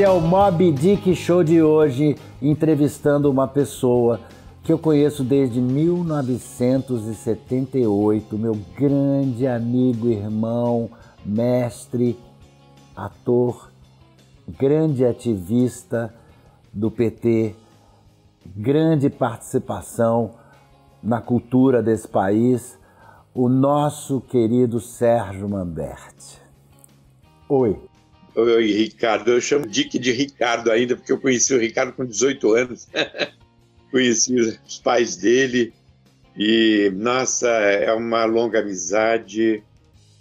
Esse é o Mob Dick Show de hoje, entrevistando uma pessoa que eu conheço desde 1978, meu grande amigo, irmão, mestre, ator, grande ativista do PT, grande participação na cultura desse país, o nosso querido Sérgio Manberti. Oi. Oi, Ricardo. Eu chamo Dick de Ricardo ainda, porque eu conheci o Ricardo com 18 anos. conheci os pais dele e, nossa, é uma longa amizade,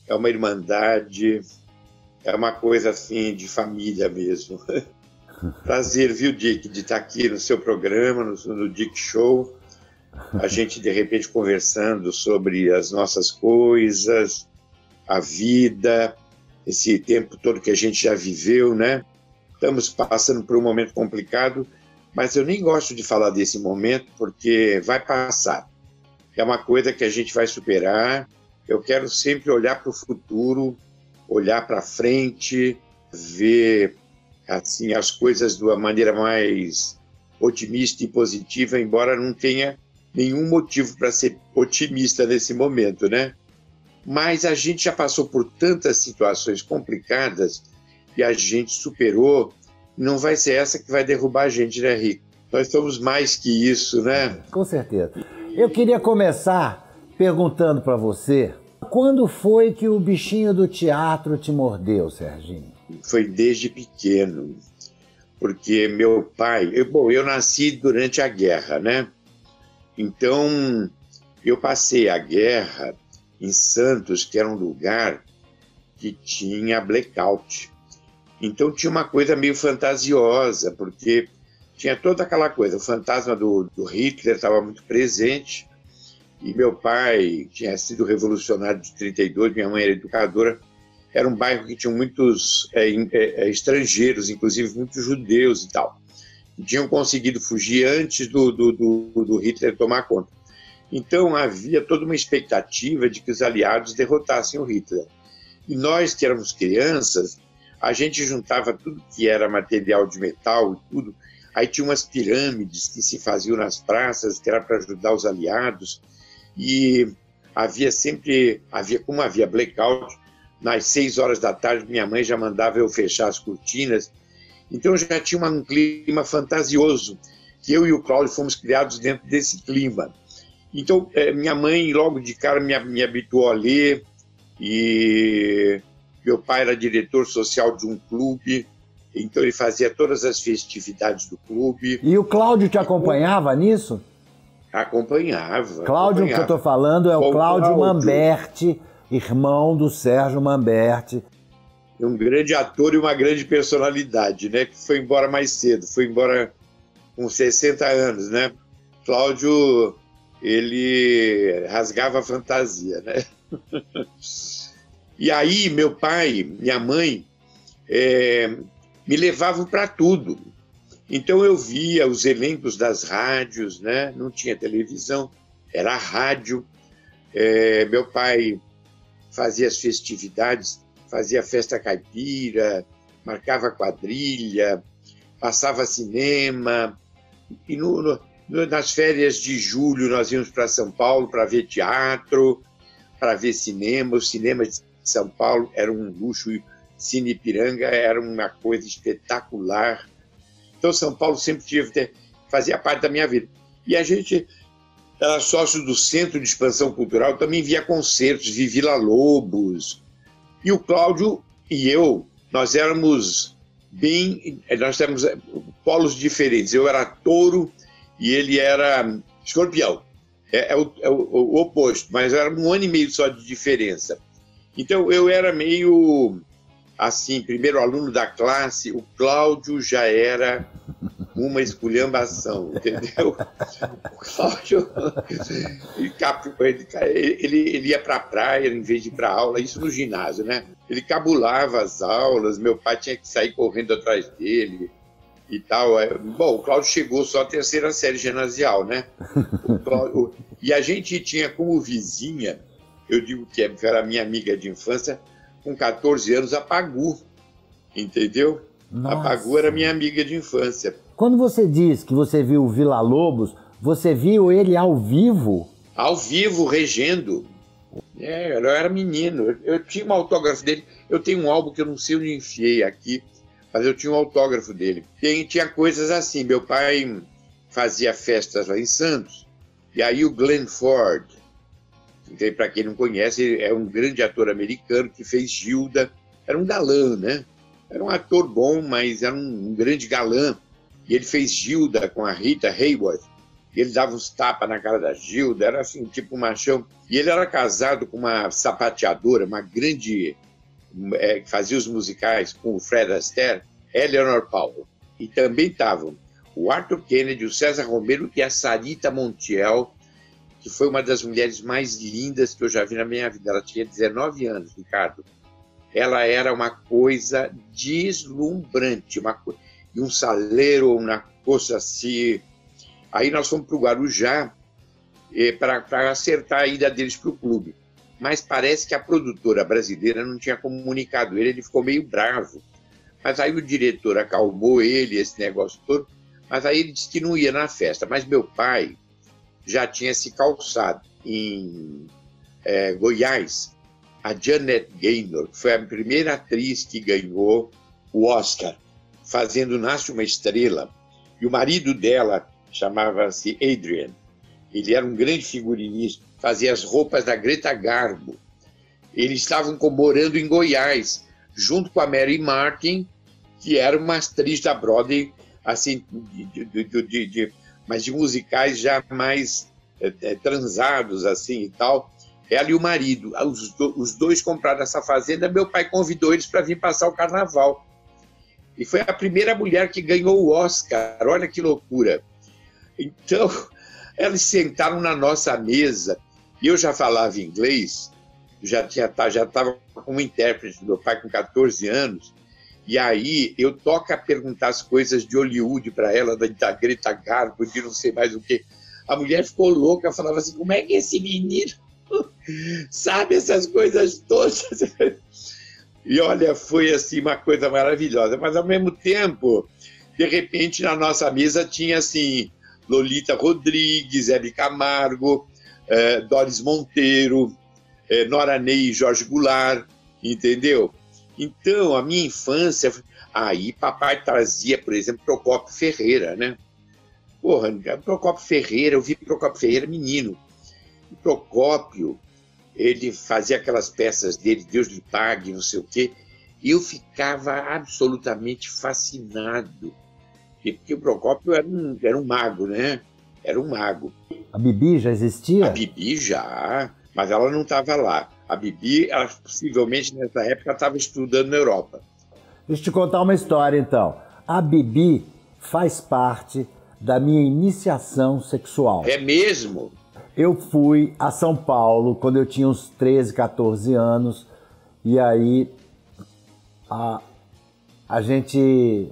é uma irmandade, é uma coisa assim de família mesmo. Prazer, viu, Dick, de estar aqui no seu programa, no, no Dick Show. A gente, de repente, conversando sobre as nossas coisas, a vida, esse tempo todo que a gente já viveu, né? Estamos passando por um momento complicado, mas eu nem gosto de falar desse momento porque vai passar. É uma coisa que a gente vai superar. Eu quero sempre olhar para o futuro, olhar para frente, ver assim as coisas de uma maneira mais otimista e positiva, embora não tenha nenhum motivo para ser otimista nesse momento, né? Mas a gente já passou por tantas situações complicadas e a gente superou. Não vai ser essa que vai derrubar a gente, né, Rico? Nós somos mais que isso, né? Com certeza. Eu queria começar perguntando para você quando foi que o bichinho do teatro te mordeu, Serginho? Foi desde pequeno, porque meu pai, eu, bom, eu nasci durante a guerra, né? Então eu passei a guerra em Santos, que era um lugar que tinha blackout. Então tinha uma coisa meio fantasiosa, porque tinha toda aquela coisa, o fantasma do, do Hitler estava muito presente, e meu pai tinha sido revolucionário de 32, minha mãe era educadora, era um bairro que tinha muitos é, é, estrangeiros, inclusive muitos judeus e tal. Tinham conseguido fugir antes do, do, do, do Hitler tomar conta. Então havia toda uma expectativa de que os aliados derrotassem o Hitler. E nós que éramos crianças, a gente juntava tudo que era material de metal e tudo. Aí tinha umas pirâmides que se faziam nas praças, que era para ajudar os aliados. E havia sempre, havia como havia blackout, nas seis horas da tarde minha mãe já mandava eu fechar as cortinas. Então já tinha um clima fantasioso, que eu e o Cláudio fomos criados dentro desse clima. Então, é, minha mãe, logo de cara, me, me habituou a ler, e meu pai era diretor social de um clube, então ele fazia todas as festividades do clube. E o Cláudio te acompanhava nisso? Acompanhava. Cláudio, acompanhava. que eu estou falando, é o, o Cláudio, Cláudio Mamberti, irmão do Sérgio Mamberti. Um grande ator e uma grande personalidade, né? Que foi embora mais cedo, foi embora com 60 anos, né? Cláudio ele rasgava a fantasia, né? e aí meu pai, minha mãe, é, me levavam para tudo. Então eu via os elencos das rádios, né? Não tinha televisão, era rádio. É, meu pai fazia as festividades, fazia festa caipira, marcava quadrilha, passava cinema. E no, no nas férias de julho, nós íamos para São Paulo para ver teatro, para ver cinema. O cinema de São Paulo era um luxo, Cine Piranga era uma coisa espetacular. Então, São Paulo sempre tive, fazia parte da minha vida. E a gente era sócio do Centro de Expansão Cultural, também via concertos, vi Vila Lobos. E o Cláudio e eu, nós éramos bem. Nós temos polos diferentes. Eu era touro e ele era escorpião. É, é, o, é o, o, oposto, mas era um ano e meio só de diferença. Então eu era meio assim, primeiro aluno da classe, o Cláudio já era uma esculhambação, entendeu? O Cláudio, ele, ele, ele ia para a praia em vez de ir para aula, isso no ginásio, né? Ele cabulava as aulas, meu pai tinha que sair correndo atrás dele e tal. É, bom, o Cláudio chegou só à terceira série ginasial, né? Cláudio, e a gente tinha como vizinha, eu digo que era minha amiga de infância, com 14 anos, a Pagu, entendeu? Nossa. A Pagu era minha amiga de infância. Quando você diz que você viu o Vila Lobos, você viu ele ao vivo? Ao vivo, regendo. É, eu era menino. Eu tinha um autógrafo dele. Eu tenho um álbum que eu não sei onde enfiei aqui, mas eu tinha um autógrafo dele. Tem, tinha coisas assim. Meu pai fazia festas lá em Santos, e aí o Glenn Ford, que para quem não conhece, é um grande ator americano que fez Gilda. Era um galã, né? Era um ator bom, mas era um, um grande galã. E ele fez Gilda com a Rita Hayworth. E ele dava uns tapas na cara da Gilda, era assim, tipo um machão. E ele era casado com uma sapateadora, uma grande. É, fazia os musicais com o Fred Astaire, Eleanor Powell. E também estavam o Arthur Kennedy, o César Romero e a Sarita Montiel, que foi uma das mulheres mais lindas que eu já vi na minha vida. Ela tinha 19 anos, Ricardo. Ela era uma coisa deslumbrante, uma coisa e um saleiro, uma coisa assim. Aí nós fomos para o Guarujá eh, para acertar a ida deles para o clube. Mas parece que a produtora brasileira não tinha comunicado ele, ele ficou meio bravo. Mas aí o diretor acalmou ele, esse negócio todo, mas aí ele disse que não ia na festa. Mas meu pai já tinha se calçado em é, Goiás, a Janet Gaynor, foi a primeira atriz que ganhou o Oscar fazendo Nasce uma Estrela. E o marido dela chamava-se Adrian. Ele era um grande figurinista, fazia as roupas da Greta Garbo. Eles estavam morando em Goiás, junto com a Mary Martin, que era uma atriz da Broadway, assim, de, de, de, de mas de musicais já mais é, é, transados, assim e tal. Ela e o marido, os, do, os dois compraram essa fazenda. Meu pai convidou eles para vir passar o carnaval. E foi a primeira mulher que ganhou o Oscar. Olha que loucura. Então, eles sentaram na nossa mesa. E eu já falava inglês, já tinha tá, já estava como intérprete do meu pai com 14 anos. E aí eu toco a perguntar as coisas de Hollywood para ela, da, da Greta Garbo, de não sei mais o que. A mulher ficou louca, falava assim: como é que esse menino sabe essas coisas todas? E olha, foi assim uma coisa maravilhosa. Mas ao mesmo tempo, de repente, na nossa mesa tinha assim Lolita Rodrigues, Hebe Camargo, eh, Doris Monteiro, eh, Nora Ney e Jorge Goulart, entendeu? Então, a minha infância, aí papai trazia, por exemplo, Procopio Ferreira, né? Porra, Procopio Ferreira, eu vi Procopio Ferreira menino. E Procópio ele fazia aquelas peças dele, Deus lhe pague, não sei o quê, e eu ficava absolutamente fascinado. Porque o Procópio era um, era um mago, né? Era um mago. A Bibi já existia? A Bibi já, mas ela não estava lá. A Bibi, ela, possivelmente nessa época, estava estudando na Europa. Deixa eu te contar uma história então. A Bibi faz parte da minha iniciação sexual. É mesmo? Eu fui a São Paulo quando eu tinha uns 13, 14 anos, e aí a, a gente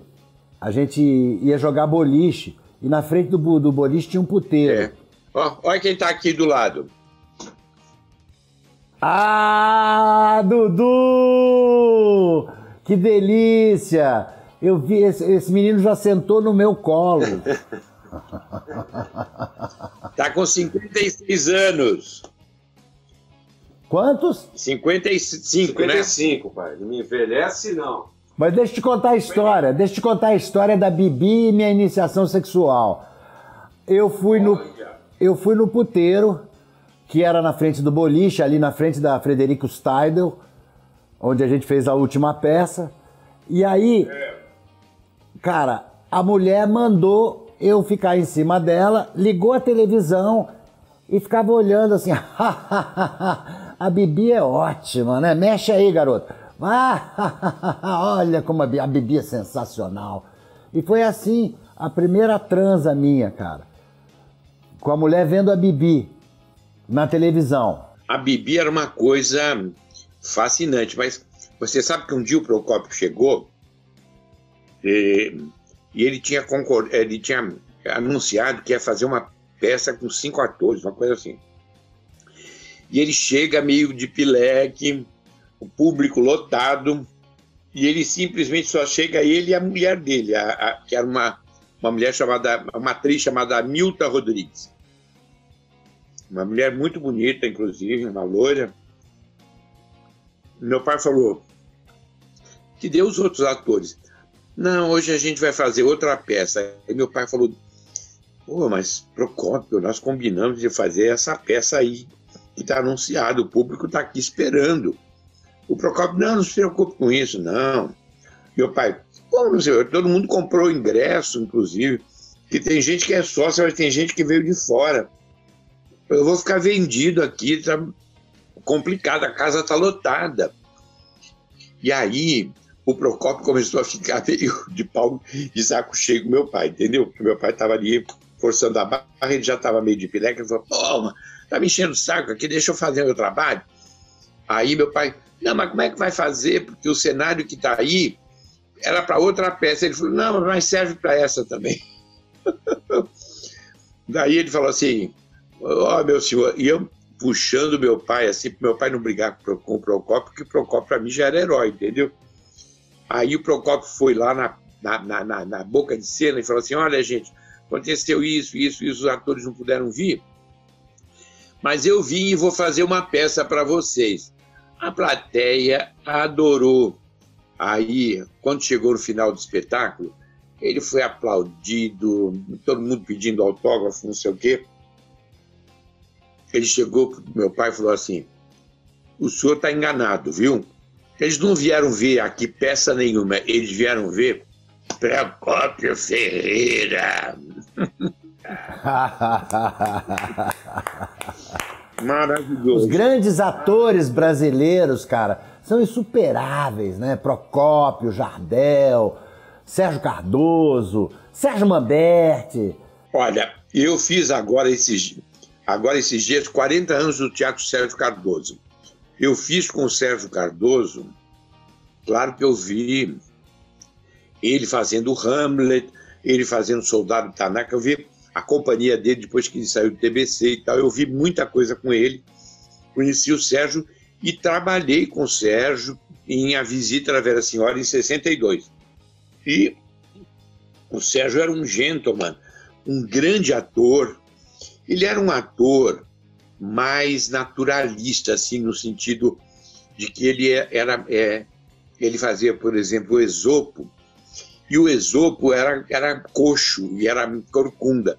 a gente ia jogar boliche, e na frente do, do boliche tinha um puteiro. É. Ó, olha quem tá aqui do lado. Ah, Dudu! Que delícia! Eu vi, esse, esse menino já sentou no meu colo. Tá com 56 anos. Quantos? 55, 55, né? pai. Não me envelhece, não. Mas deixa eu te contar a história. Deixa eu te contar a história da Bibi e minha iniciação sexual. Eu fui no, eu fui no puteiro, que era na frente do boliche, ali na frente da Frederico Steidel, onde a gente fez a última peça. E aí, é. cara, a mulher mandou eu ficar em cima dela, ligou a televisão e ficava olhando assim. a Bibi é ótima, né? Mexe aí, garoto. olha como a Bibi é sensacional. E foi assim a primeira transa minha, cara. Com a mulher vendo a Bibi na televisão. A Bibi era uma coisa fascinante, mas você sabe que um dia o Procópio chegou e e ele tinha, concord... ele tinha anunciado que ia fazer uma peça com cinco atores, uma coisa assim. E ele chega meio de pileque, o público lotado, e ele simplesmente só chega ele e a mulher dele, a, a, que era uma, uma mulher chamada, uma atriz chamada Milta Rodrigues. Uma mulher muito bonita, inclusive, uma loira. Meu pai falou que deu os outros atores. Não, hoje a gente vai fazer outra peça. E meu pai falou, pô, mas Procópio, nós combinamos de fazer essa peça aí, que está anunciado, o público está aqui esperando. O Procópio, não, não se preocupe com isso, não. Meu pai, como sei, todo mundo comprou ingresso, inclusive, que tem gente que é sócia, mas tem gente que veio de fora. Eu vou ficar vendido aqui, tá complicado, a casa está lotada. E aí, o Procópio começou a ficar meio de pau de saco cheio com meu pai, entendeu? Porque meu pai estava ali forçando a barra, ele já estava meio de pileca, ele falou, pô, tá me enchendo o saco aqui, deixa eu fazer meu trabalho. Aí meu pai, não, mas como é que vai fazer? Porque o cenário que está aí era para outra peça. Ele falou, não, mas serve para essa também. Daí ele falou assim, ó, oh, meu senhor, e eu puxando meu pai, assim, para meu pai não brigar com o Procópio, porque o Procópio para mim já era herói, entendeu? Aí o Procópio foi lá na, na, na, na, boca de cena e falou assim: olha, gente, aconteceu isso, isso, isso, os atores não puderam vir, mas eu vim e vou fazer uma peça para vocês. A plateia adorou. Aí, quando chegou no final do espetáculo, ele foi aplaudido, todo mundo pedindo autógrafo, não sei o quê. Ele chegou meu pai e falou assim: O senhor está enganado, viu? Eles não vieram ver aqui peça nenhuma, eles vieram ver Procópio Ferreira. Maravilhoso. Os grandes atores brasileiros, cara, são insuperáveis, né? Procópio, Jardel, Sérgio Cardoso, Sérgio Mamberti. Olha, eu fiz agora esses, agora esses dias 40 anos do Teatro Sérgio Cardoso. Eu fiz com o Sérgio Cardoso, claro que eu vi ele fazendo Hamlet, ele fazendo Soldado Tanaka, eu vi a companhia dele depois que ele saiu do TBC e tal. Eu vi muita coisa com ele, conheci o Sérgio e trabalhei com o Sérgio em A Visita da Vera Senhora em 62. E o Sérgio era um gentleman, um grande ator. Ele era um ator mais naturalista, assim, no sentido de que ele era, é, ele fazia, por exemplo, o Esopo, e o Esopo era, era coxo e era corcunda.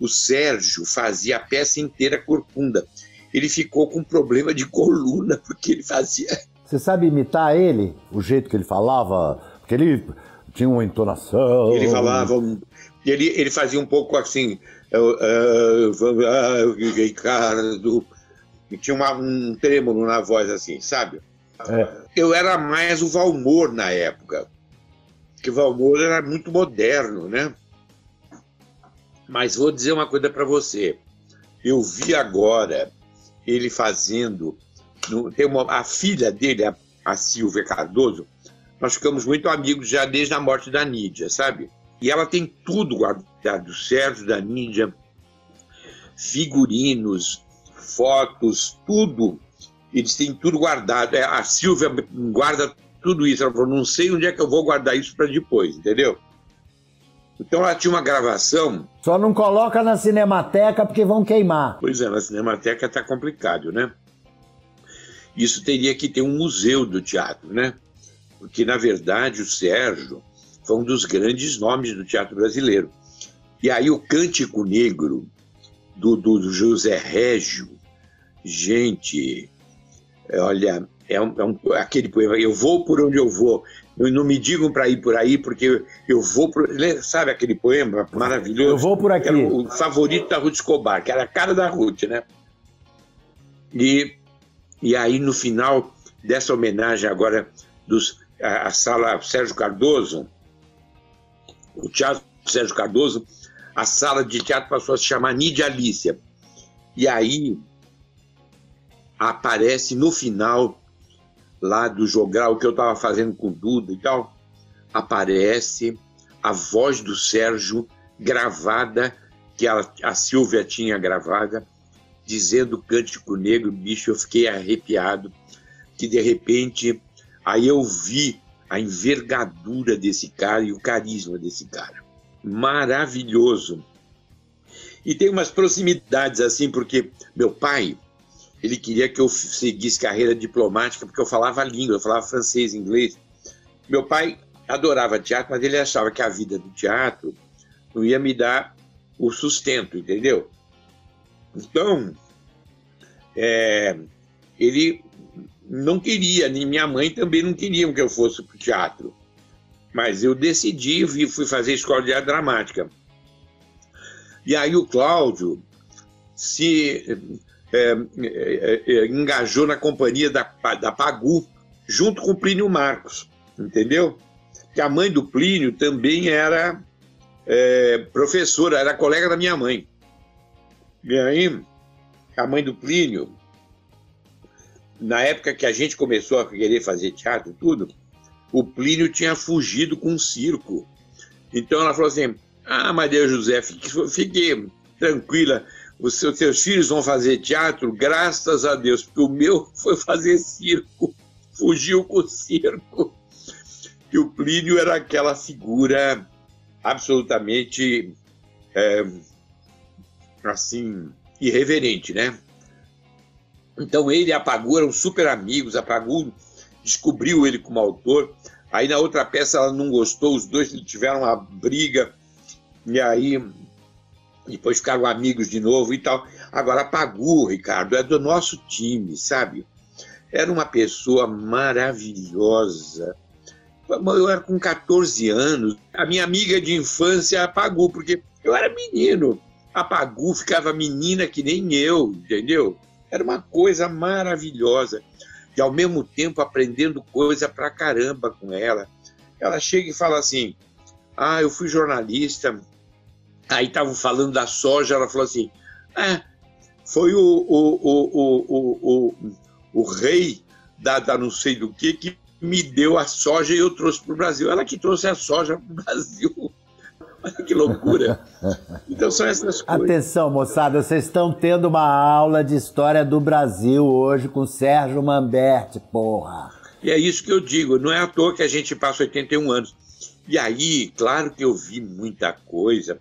O Sérgio fazia a peça inteira corcunda. Ele ficou com problema de coluna, porque ele fazia. Você sabe imitar ele? O jeito que ele falava? Porque ele tinha uma entonação. Ele falava. Ele, ele fazia um pouco assim. Ricardo. E tinha uma, um trêmulo na voz assim, sabe? É. Eu era mais o Valmor na época que Valmor era muito moderno, né? Mas vou dizer uma coisa para você. Eu vi agora ele fazendo. No, tem uma, a filha dele, a, a Silvia Cardoso, nós ficamos muito amigos já desde a morte da Nídia, sabe? E ela tem tudo guardado, do Sérgio, da Nídia, figurinos, fotos, tudo. Eles têm tudo guardado. É, a Silvia guarda tudo isso. Ela falou, não sei onde é que eu vou guardar isso para depois, entendeu? Então ela tinha uma gravação. Só não coloca na Cinemateca porque vão queimar. Pois é, na Cinemateca tá complicado, né? Isso teria que ter um museu do teatro, né? Porque, na verdade, o Sérgio foi um dos grandes nomes do teatro brasileiro. E aí o Cântico Negro, do, do José Régio, gente, olha, é, um, é um, aquele poema, eu vou por onde eu vou, não me digam para ir por aí, porque eu vou por. Sabe aquele poema maravilhoso? Eu vou por aqui. Era o favorito da Ruth Escobar, que era a cara da Ruth, né? E, e aí, no final dessa homenagem agora dos, a, a sala Sérgio Cardoso, o Teatro Sérgio Cardoso, a sala de teatro passou a se chamar Nídia Alícia. E aí aparece no final lá do jogral que eu estava fazendo com o Duda e tal, aparece a voz do Sérgio gravada, que a, a Silvia tinha gravada, dizendo Cântico Negro, bicho, eu fiquei arrepiado, que de repente, aí eu vi a envergadura desse cara e o carisma desse cara. Maravilhoso. E tem umas proximidades assim, porque meu pai, ele queria que eu seguisse carreira diplomática, porque eu falava a língua, eu falava francês, inglês. Meu pai adorava teatro, mas ele achava que a vida do teatro não ia me dar o sustento, entendeu? Então, é, ele não queria, nem minha mãe também não queriam que eu fosse para o teatro. Mas eu decidi e fui fazer escola de arte dramática. E aí o Cláudio se é, é, é, engajou na companhia da, da Pagu, junto com Plínio Marcos, entendeu? Que a mãe do Plínio também era é, professora, era colega da minha mãe. E aí, a mãe do Plínio, na época que a gente começou a querer fazer teatro e tudo, o Plínio tinha fugido com um circo. Então ela falou assim: Ah, Maria José, fique, fique tranquila, os seus, seus filhos vão fazer teatro, graças a Deus, porque o meu foi fazer circo, fugiu com o circo. E o Plínio era aquela figura absolutamente é, assim irreverente, né? Então ele a Pagu eram super amigos, a Pagu descobriu ele como autor. Aí na outra peça ela não gostou, os dois tiveram uma briga, e aí depois ficaram amigos de novo e tal. Agora Pagu, Ricardo, é do nosso time, sabe? Era uma pessoa maravilhosa. Eu era com 14 anos, a minha amiga de infância apagou, porque eu era menino. A Pagu ficava menina que nem eu, entendeu? Era uma coisa maravilhosa. E ao mesmo tempo aprendendo coisa pra caramba com ela. Ela chega e fala assim: Ah, eu fui jornalista. Aí estavam falando da soja. Ela falou assim: Ah, foi o, o, o, o, o, o, rei da, da não sei do que que me deu a soja e eu trouxe para o Brasil. Ela que trouxe a soja para o Brasil. que loucura. Então são essas coisas. Atenção, moçada, vocês estão tendo uma aula de história do Brasil hoje com Sérgio Mamberti, porra. E é isso que eu digo, não é à toa que a gente passa 81 anos. E aí, claro que eu vi muita coisa.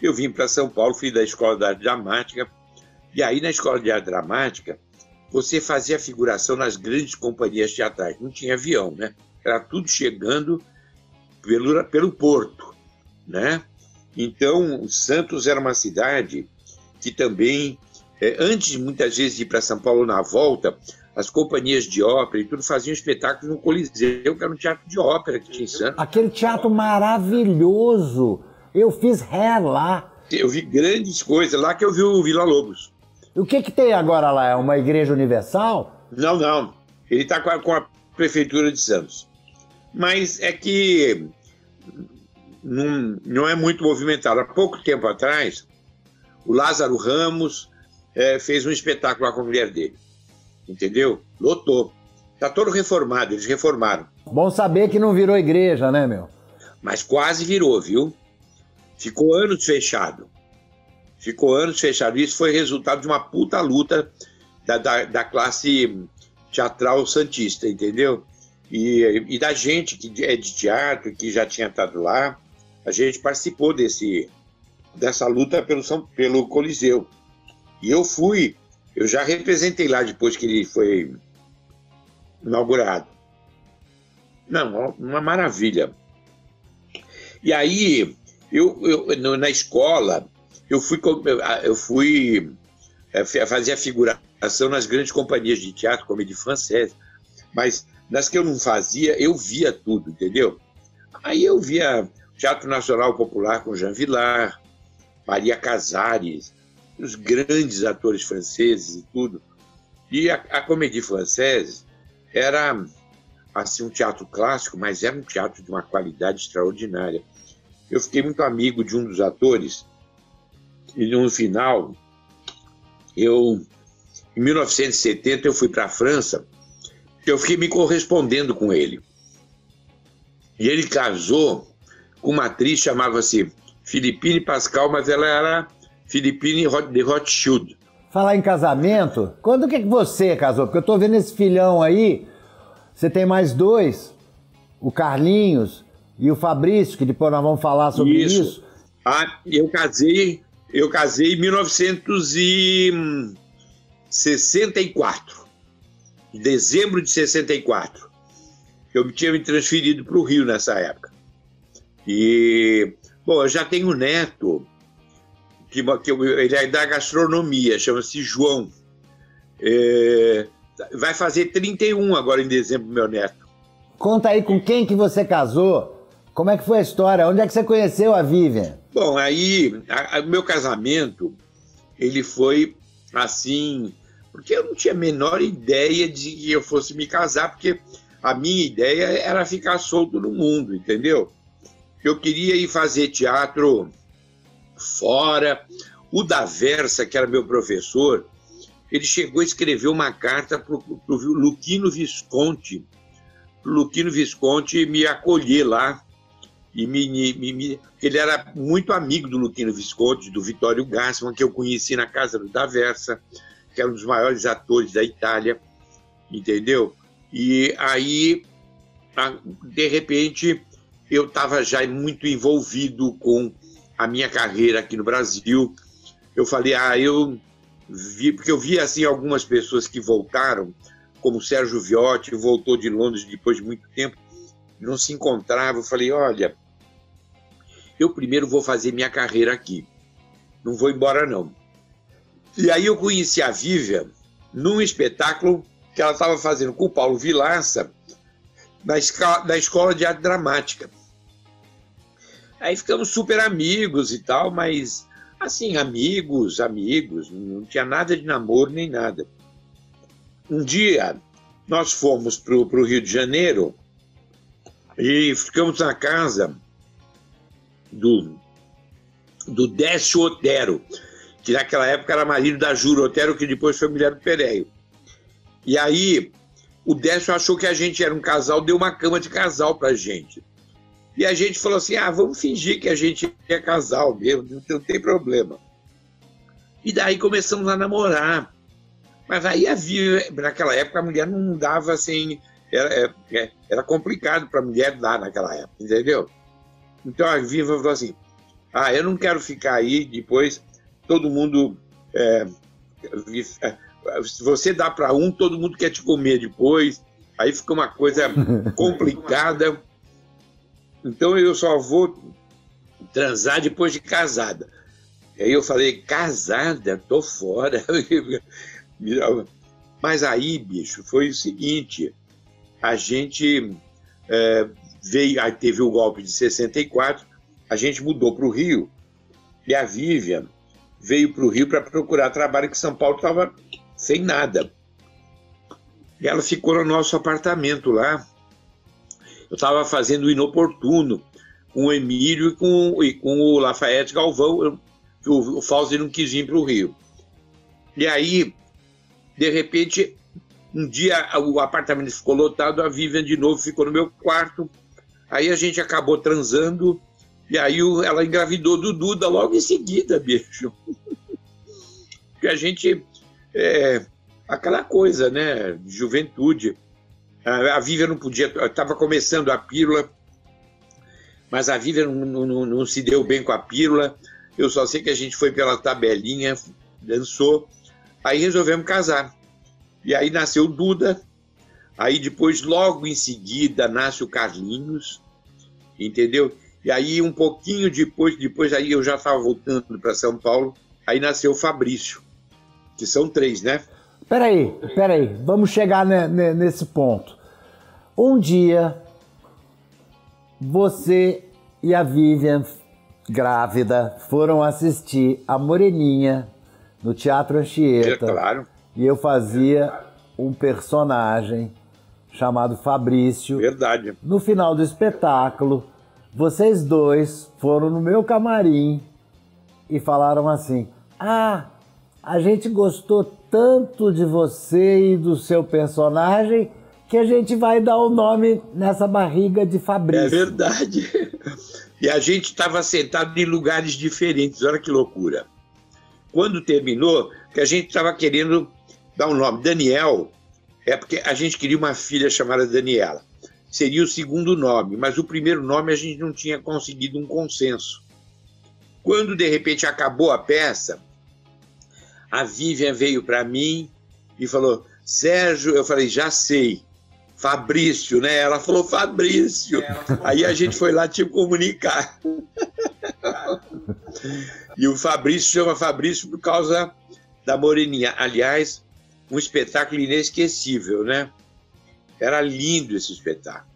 Eu vim para São Paulo, fui da Escola de Arte Dramática. E aí, na Escola de Arte Dramática, você fazia figuração nas grandes companhias teatrais. Não tinha avião, né? Era tudo chegando pelo, pelo porto né? Então, Santos era uma cidade que também, é, antes muitas vezes de ir para São Paulo na volta, as companhias de ópera e tudo faziam espetáculos no Coliseu, que era um teatro de ópera que tinha em Santos. Aquele teatro maravilhoso! Eu fiz ré lá. Eu vi grandes coisas lá que eu vi o Vila Lobos. O que, que tem agora lá? É uma igreja universal? Não, não. Ele está com, com a prefeitura de Santos. Mas é que não, não é muito movimentado. Há pouco tempo atrás, o Lázaro Ramos é, fez um espetáculo com a mulher dele. Entendeu? Lotou. Está todo reformado, eles reformaram. Bom saber que não virou igreja, né, meu? Mas quase virou, viu? Ficou anos fechado. Ficou anos fechado. Isso foi resultado de uma puta luta da, da, da classe teatral santista, entendeu? E, e, da gente que é de teatro, que já tinha estado lá a gente participou desse, dessa luta pelo, São, pelo Coliseu. E eu fui, eu já representei lá depois que ele foi inaugurado. Não, uma maravilha. E aí, eu, eu na escola, eu fui, eu fui é, fazer a figuração nas grandes companhias de teatro, como de francês, mas nas que eu não fazia, eu via tudo, entendeu? Aí eu via Teatro Nacional Popular com Jean Villard, Maria Casares, os grandes atores franceses e tudo. E a, a Comédie Française era assim um teatro clássico, mas era um teatro de uma qualidade extraordinária. Eu fiquei muito amigo de um dos atores e no final eu em 1970 eu fui para a França, eu fiquei me correspondendo com ele. E ele casou com uma atriz chamava-se Filipine Pascal, mas ela era Filipine de Rothschild. Falar em casamento, quando que, que você casou? Porque eu tô vendo esse filhão aí, você tem mais dois. o Carlinhos e o Fabrício, que depois nós vamos falar sobre isso. isso. Ah, eu casei, eu casei em 1964. Em dezembro de 64. Eu tinha me transferido para o Rio nessa época. E, bom, eu já tenho um neto, que, que ele é da gastronomia, chama-se João. É, vai fazer 31 agora em dezembro, meu neto. Conta aí com quem que você casou, como é que foi a história, onde é que você conheceu a Vivian? Bom, aí, o meu casamento, ele foi assim, porque eu não tinha a menor ideia de que eu fosse me casar, porque a minha ideia era ficar solto no mundo, entendeu? Eu queria ir fazer teatro fora. O da Versa, que era meu professor, ele chegou a escrever uma carta para o Luquino Visconti. Luquino Visconti me acolher lá. E me, me, me, ele era muito amigo do Luquino Visconti, do Vittorio Gassman, que eu conheci na casa do Da Versa, que era um dos maiores atores da Itália, entendeu? E aí, de repente, eu estava já muito envolvido com a minha carreira aqui no Brasil. Eu falei, ah, eu vi, porque eu vi assim algumas pessoas que voltaram, como Sérgio Viotti, voltou de Londres depois de muito tempo, não se encontrava. Eu falei, olha, eu primeiro vou fazer minha carreira aqui, não vou embora não. E aí eu conheci a Vivian num espetáculo que ela estava fazendo com o Paulo Vilaça na, escola, na escola de arte dramática. Aí ficamos super amigos e tal, mas assim, amigos, amigos, não tinha nada de namoro nem nada. Um dia nós fomos para o Rio de Janeiro e ficamos na casa do, do Décio Otero, que naquela época era marido da Juro Otero, que depois foi mulher do Pereio. E aí o Décio achou que a gente era um casal, deu uma cama de casal para gente. E a gente falou assim: ah, vamos fingir que a gente é casal mesmo, não tem problema. E daí começamos a namorar. Mas aí havia, naquela época, a mulher não dava assim. Era, é, é, era complicado para a mulher dar naquela época, entendeu? Então a Viva falou assim: ah, eu não quero ficar aí, depois todo mundo. É, é se você dá para um, todo mundo quer te comer depois. Aí fica uma coisa complicada. Então eu só vou transar depois de casada. Aí eu falei, casada? Tô fora. Mas aí, bicho, foi o seguinte: a gente é, veio, aí teve o golpe de 64, a gente mudou para o Rio e a Vivian veio para o Rio para procurar trabalho que São Paulo estava sem nada. E ela ficou no nosso apartamento lá eu estava fazendo o inoportuno com o Emílio e com, e com o Lafayette Galvão, que o, o Fausto não quis vir para o Rio. E aí, de repente, um dia o apartamento ficou lotado, a Vivian de novo ficou no meu quarto. Aí a gente acabou transando, e aí ela engravidou do Duda logo em seguida, bicho. Porque a gente. É, aquela coisa, né? Juventude. A Vivian não podia, estava começando a pílula, mas a Vivian não, não, não, se deu bem com a pílula. Eu só sei que a gente foi pela tabelinha, dançou, aí resolvemos casar. E aí nasceu Duda, aí depois, logo em seguida, nasce o Carlinhos, entendeu? E aí, um pouquinho depois, depois aí eu já estava voltando para São Paulo, aí nasceu o Fabrício, que são três, né? Peraí, peraí, vamos chegar nesse ponto. Um dia, você e a Vivian, grávida, foram assistir a Moreninha no Teatro Anchieta. É, claro. E eu fazia um personagem chamado Fabrício. Verdade. No final do espetáculo, vocês dois foram no meu camarim e falaram assim: Ah, a gente gostou tanto de você e do seu personagem que a gente vai dar o nome nessa barriga de Fabrício. É verdade. E a gente estava sentado em lugares diferentes, olha que loucura. Quando terminou, que a gente estava querendo dar um nome. Daniel, é porque a gente queria uma filha chamada Daniela. seria o segundo nome, mas o primeiro nome a gente não tinha conseguido um consenso. Quando de repente acabou a peça, a Vivian veio para mim e falou: Sérgio, eu falei, já sei. Fabrício, né? Ela falou Fabrício. É, falou... Aí a gente foi lá te comunicar. e o Fabrício chama Fabrício por causa da Moreninha. Aliás, um espetáculo inesquecível, né? Era lindo esse espetáculo.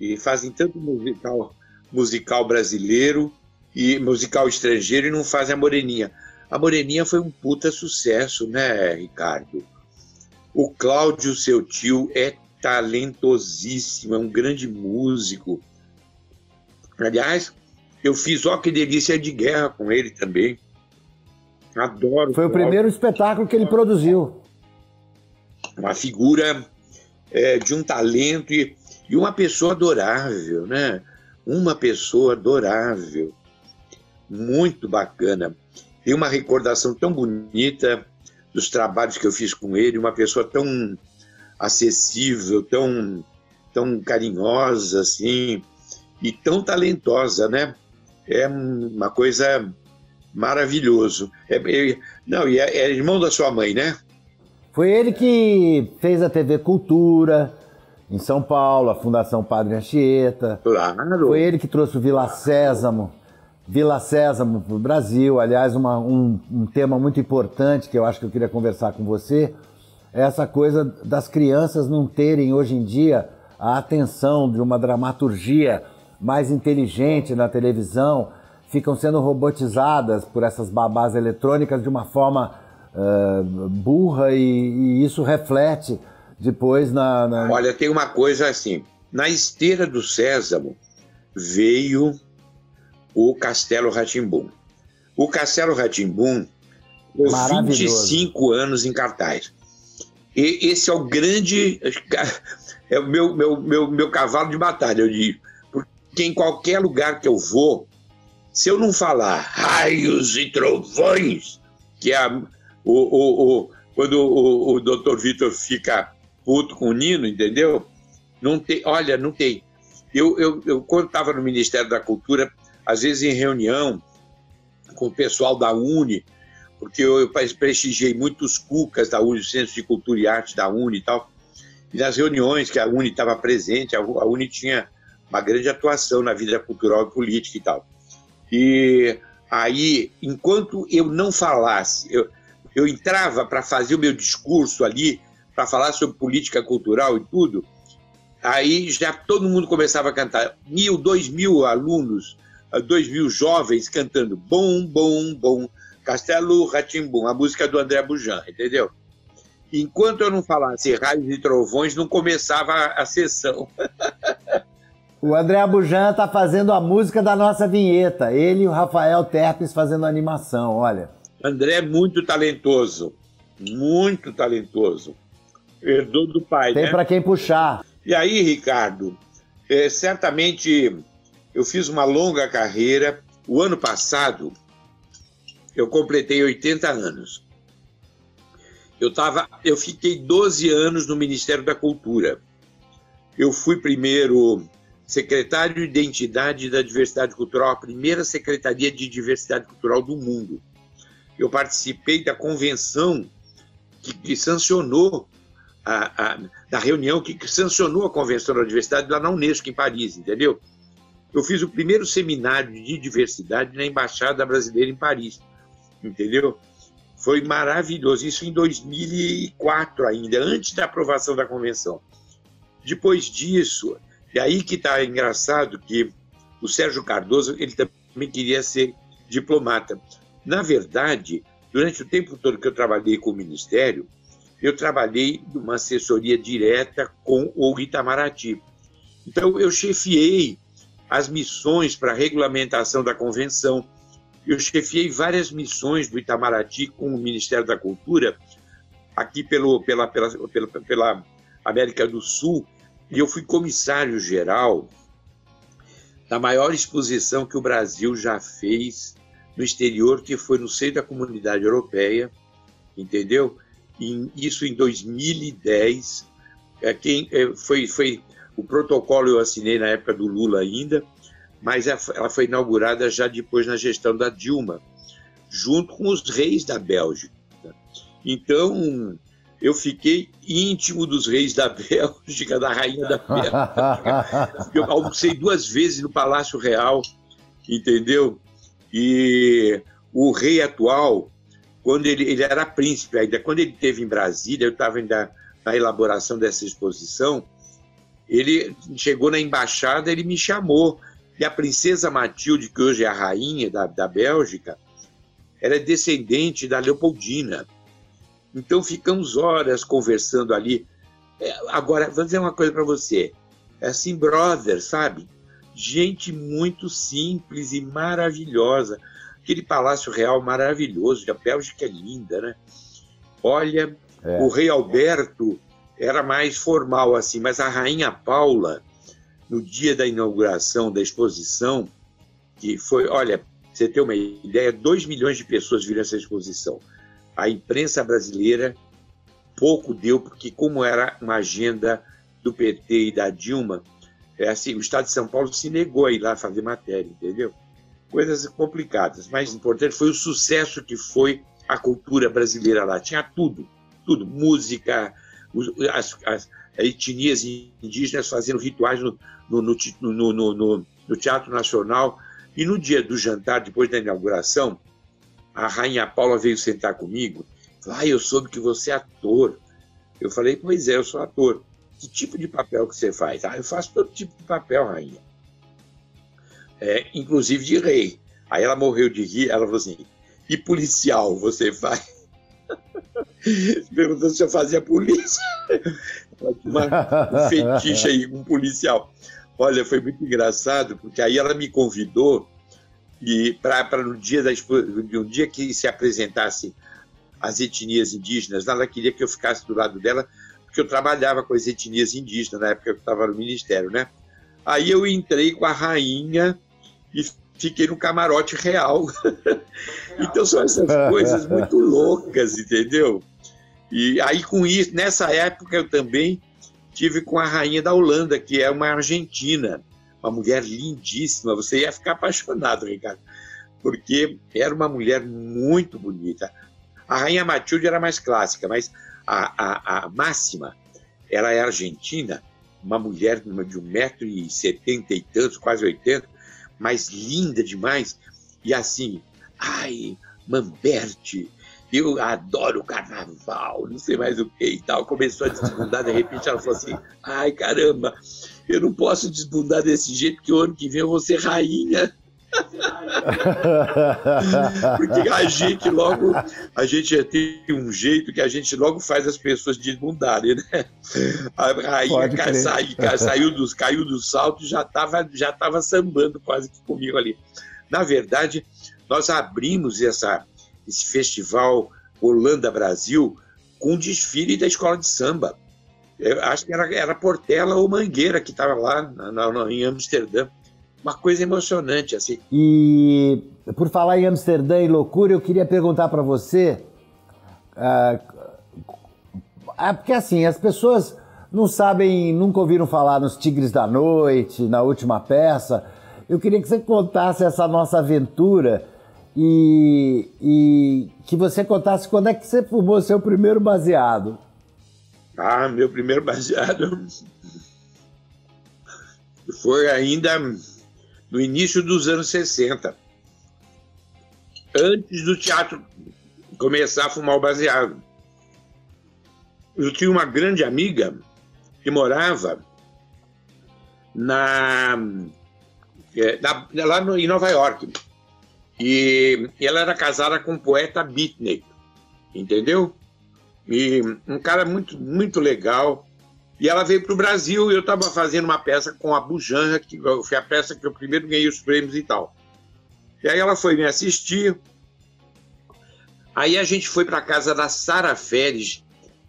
E fazem tanto musical, musical brasileiro e musical estrangeiro e não fazem a Moreninha. A Moreninha foi um puta sucesso, né, Ricardo? O Cláudio, seu tio, é talentosíssimo, é um grande músico. Aliás, eu fiz Ó Que Delícia de Guerra com ele também. Adoro. Foi o primeiro espetáculo que ele produziu. Uma figura é, de um talento e, e uma pessoa adorável, né? Uma pessoa adorável. Muito bacana. Tem uma recordação tão bonita dos trabalhos que eu fiz com ele, uma pessoa tão acessível, tão, tão carinhosa, assim, e tão talentosa, né? É uma coisa maravilhoso. É, é, não, e é, é, irmão da sua mãe, né? Foi ele que fez a TV Cultura em São Paulo, a Fundação Padre Anchieta. Claro. Foi ele que trouxe o Vila Sésamo, Vila Sésamo para o Brasil. Aliás, uma, um, um tema muito importante que eu acho que eu queria conversar com você é essa coisa das crianças não terem hoje em dia a atenção de uma dramaturgia mais inteligente na televisão, ficam sendo robotizadas por essas babás eletrônicas de uma forma uh, burra e, e, isso reflete depois na, na, Olha, tem uma coisa assim: na esteira do Sésamo veio o Castelo Ratimbum. O Castelo Ratimbum ficou 25 anos em cartaz. E esse é o grande. É o meu, meu, meu, meu cavalo de batalha, eu digo. Porque em qualquer lugar que eu vou, se eu não falar raios e trovões, que é a, o, o, o, quando o, o doutor Vitor fica puto com o Nino, entendeu? Não tem, olha, não tem. Eu, eu, eu quando estava no Ministério da Cultura, às vezes em reunião com o pessoal da Uni, porque eu prestigiei muitos cucas da Uni, Centro de Cultura e Arte da Uni e tal. E nas reuniões que a Uni estava presente, a Uni tinha uma grande atuação na vida cultural e política e tal. E aí, enquanto eu não falasse, eu, eu entrava para fazer o meu discurso ali, para falar sobre política cultural e tudo, aí já todo mundo começava a cantar. Mil, dois mil alunos, dois mil jovens cantando bom, bom, bom, Castelo Ratimbum, a música do André Bujan, entendeu? Enquanto eu não falasse raios e trovões, não começava a, sessão. o André Bujan está fazendo a música da nossa vinheta. Ele e o Rafael Terpes fazendo a animação, olha. André é muito talentoso. Muito talentoso. Herdou do pai, Tem né? para quem puxar. E aí, Ricardo, é, certamente eu fiz uma longa carreira. O ano passado, eu completei 80 anos. Eu, tava, eu fiquei 12 anos no Ministério da Cultura. Eu fui primeiro secretário de Identidade da Diversidade Cultural, a primeira secretaria de diversidade cultural do mundo. Eu participei da convenção que, que sancionou a, a, da reunião que, que sancionou a Convenção da Diversidade lá na Unesco, em Paris, entendeu? Eu fiz o primeiro seminário de diversidade na Embaixada Brasileira em Paris entendeu? Foi maravilhoso. Isso em 2004 ainda, antes da aprovação da convenção. Depois disso, é aí que está engraçado que o Sérgio Cardoso ele também queria ser diplomata. Na verdade, durante o tempo todo que eu trabalhei com o Ministério, eu trabalhei numa assessoria direta com o Itamaraty. Então, eu chefiei as missões para regulamentação da convenção, eu chefiei várias missões do Itamaraty com o Ministério da Cultura, aqui pelo, pela, pela, pela, pela América do Sul, e eu fui comissário geral da maior exposição que o Brasil já fez no exterior, que foi no seio da comunidade europeia, entendeu? E isso em 2010. É, quem, é, foi, foi O protocolo eu assinei na época do Lula ainda, mas ela foi inaugurada já depois na gestão da Dilma, junto com os reis da Bélgica. Então, eu fiquei íntimo dos reis da Bélgica, da rainha da Bélgica. Eu almocei duas vezes no Palácio Real, entendeu? E o rei atual, quando ele, ele era príncipe ainda, quando ele esteve em Brasília, eu estava ainda na elaboração dessa exposição, ele chegou na embaixada, ele me chamou. E a princesa Matilde, que hoje é a rainha da, da Bélgica, era é descendente da Leopoldina. Então ficamos horas conversando ali. É, agora, vou dizer uma coisa para você. É assim, brother, sabe? Gente muito simples e maravilhosa. Aquele Palácio Real maravilhoso. A Bélgica é linda, né? Olha, é. o rei Alberto era mais formal assim, mas a rainha Paula, no dia da inauguração da exposição, que foi, olha, você ter uma ideia, 2 milhões de pessoas viram essa exposição a imprensa brasileira pouco deu, porque como era uma agenda do PT e da Dilma, é assim, o Estado de São Paulo se negou a ir lá fazer matéria, entendeu? Coisas complicadas. Mais importante foi o sucesso que foi a cultura brasileira lá. Tinha tudo, tudo, música, as, as etnias indígenas fazendo rituais no, no, no, no, no Teatro Nacional. E no dia do jantar, depois da inauguração, a rainha Paula veio sentar comigo. Falou, ah, eu soube que você é ator. Eu falei, pois é, eu sou ator. Que tipo de papel que você faz? Ah, eu faço todo tipo de papel, rainha. É, inclusive de rei. Aí ela morreu de rir, ela falou assim, e policial você faz? Perguntou se eu fazia polícia. Uma, um fetiche aí um policial. Olha, foi muito engraçado, porque aí ela me convidou e para no dia da no dia que se apresentasse as etnias indígenas, ela queria que eu ficasse do lado dela, porque eu trabalhava com as etnias indígenas na época que eu estava no ministério, né? Aí eu entrei com a rainha e fiquei no camarote real. então são essas coisas muito loucas, entendeu? E aí com isso, nessa época eu também tive com a rainha da Holanda, que é uma argentina uma mulher lindíssima, você ia ficar apaixonado, Ricardo, porque era uma mulher muito bonita. A Rainha Matilde era mais clássica, mas a, a, a Máxima, ela é argentina, uma mulher de 1,70m e tantos, quase 80, mas linda demais. E assim, ai, Mamberti, eu adoro carnaval, não sei mais o que e tal. Começou a desbundar, de repente ela falou assim: ai caramba, eu não posso desbundar desse jeito, porque o ano que vem eu vou ser rainha. Porque a gente logo, a gente já tem um jeito que a gente logo faz as pessoas desbundarem, né? A rainha ca, sai, ca, saiu, dos, caiu do salto e já estava já tava sambando quase que comigo ali. Na verdade, nós abrimos essa, esse festival Holanda Brasil com um desfile da escola de samba. Eu acho que era, era Portela ou Mangueira que estava lá na, na, em Amsterdã. Uma coisa emocionante, assim. E por falar em Amsterdã e loucura, eu queria perguntar para você. É porque assim, as pessoas não sabem, nunca ouviram falar nos Tigres da Noite, na última peça. Eu queria que você contasse essa nossa aventura e, e que você contasse quando é que você fumou seu primeiro baseado. Ah, meu primeiro baseado foi ainda no início dos anos 60. Antes do teatro começar a fumar o baseado. Eu tinha uma grande amiga que morava na, é, na lá no, em Nova York. E, e ela era casada com o poeta Bitney, entendeu? E um cara muito, muito legal. E ela veio para o Brasil e eu estava fazendo uma peça com a Bujanra, que foi a peça que eu primeiro ganhei os prêmios e tal. E aí ela foi me assistir. Aí a gente foi para casa da Sara Férez,